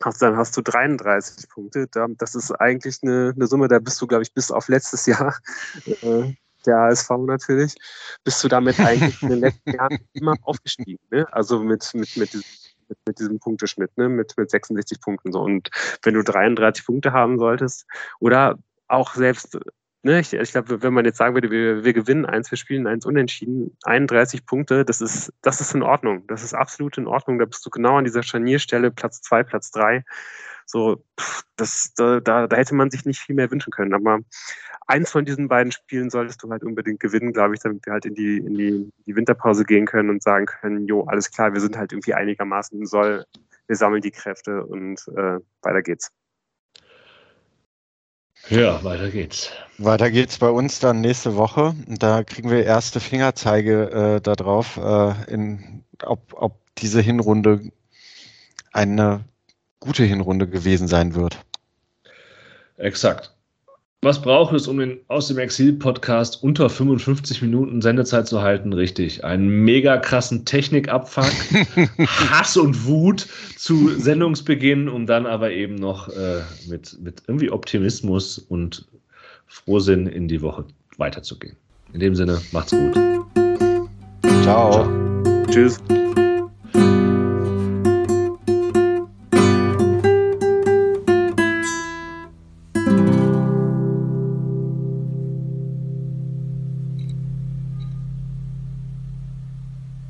hast, dann hast du 33 Punkte. Das ist eigentlich eine, eine Summe, da bist du, glaube ich, bis auf letztes Jahr äh, der ASV natürlich, bist du damit eigentlich in den letzten Jahren immer aufgestiegen. Ne? Also mit, mit, mit, diesem, mit, mit diesem Punkteschnitt, ne? mit, mit 66 Punkten. So. Und wenn du 33 Punkte haben solltest, oder auch selbst, ne, ich, ich glaube, wenn man jetzt sagen würde, wir, wir gewinnen eins, wir spielen eins unentschieden, 31 Punkte, das ist, das ist in Ordnung. Das ist absolut in Ordnung. Da bist du genau an dieser Scharnierstelle, Platz zwei, Platz drei. So, das, da, da, da hätte man sich nicht viel mehr wünschen können. Aber eins von diesen beiden Spielen solltest du halt unbedingt gewinnen, glaube ich, damit wir halt in die, in die, die Winterpause gehen können und sagen können, jo, alles klar, wir sind halt irgendwie einigermaßen im Soll, wir sammeln die Kräfte und äh, weiter geht's. Ja, weiter geht's. Weiter geht's bei uns dann nächste Woche. Da kriegen wir erste Fingerzeige äh, darauf, äh, in, ob, ob diese Hinrunde eine gute Hinrunde gewesen sein wird. Exakt. Was braucht es, um den Aus dem Exil-Podcast unter 55 Minuten Sendezeit zu halten? Richtig. Einen mega krassen Technikabfuck, Hass und Wut zu Sendungsbeginn, um dann aber eben noch äh, mit, mit irgendwie Optimismus und Frohsinn in die Woche weiterzugehen. In dem Sinne, macht's gut. Ciao. Ciao. Tschüss.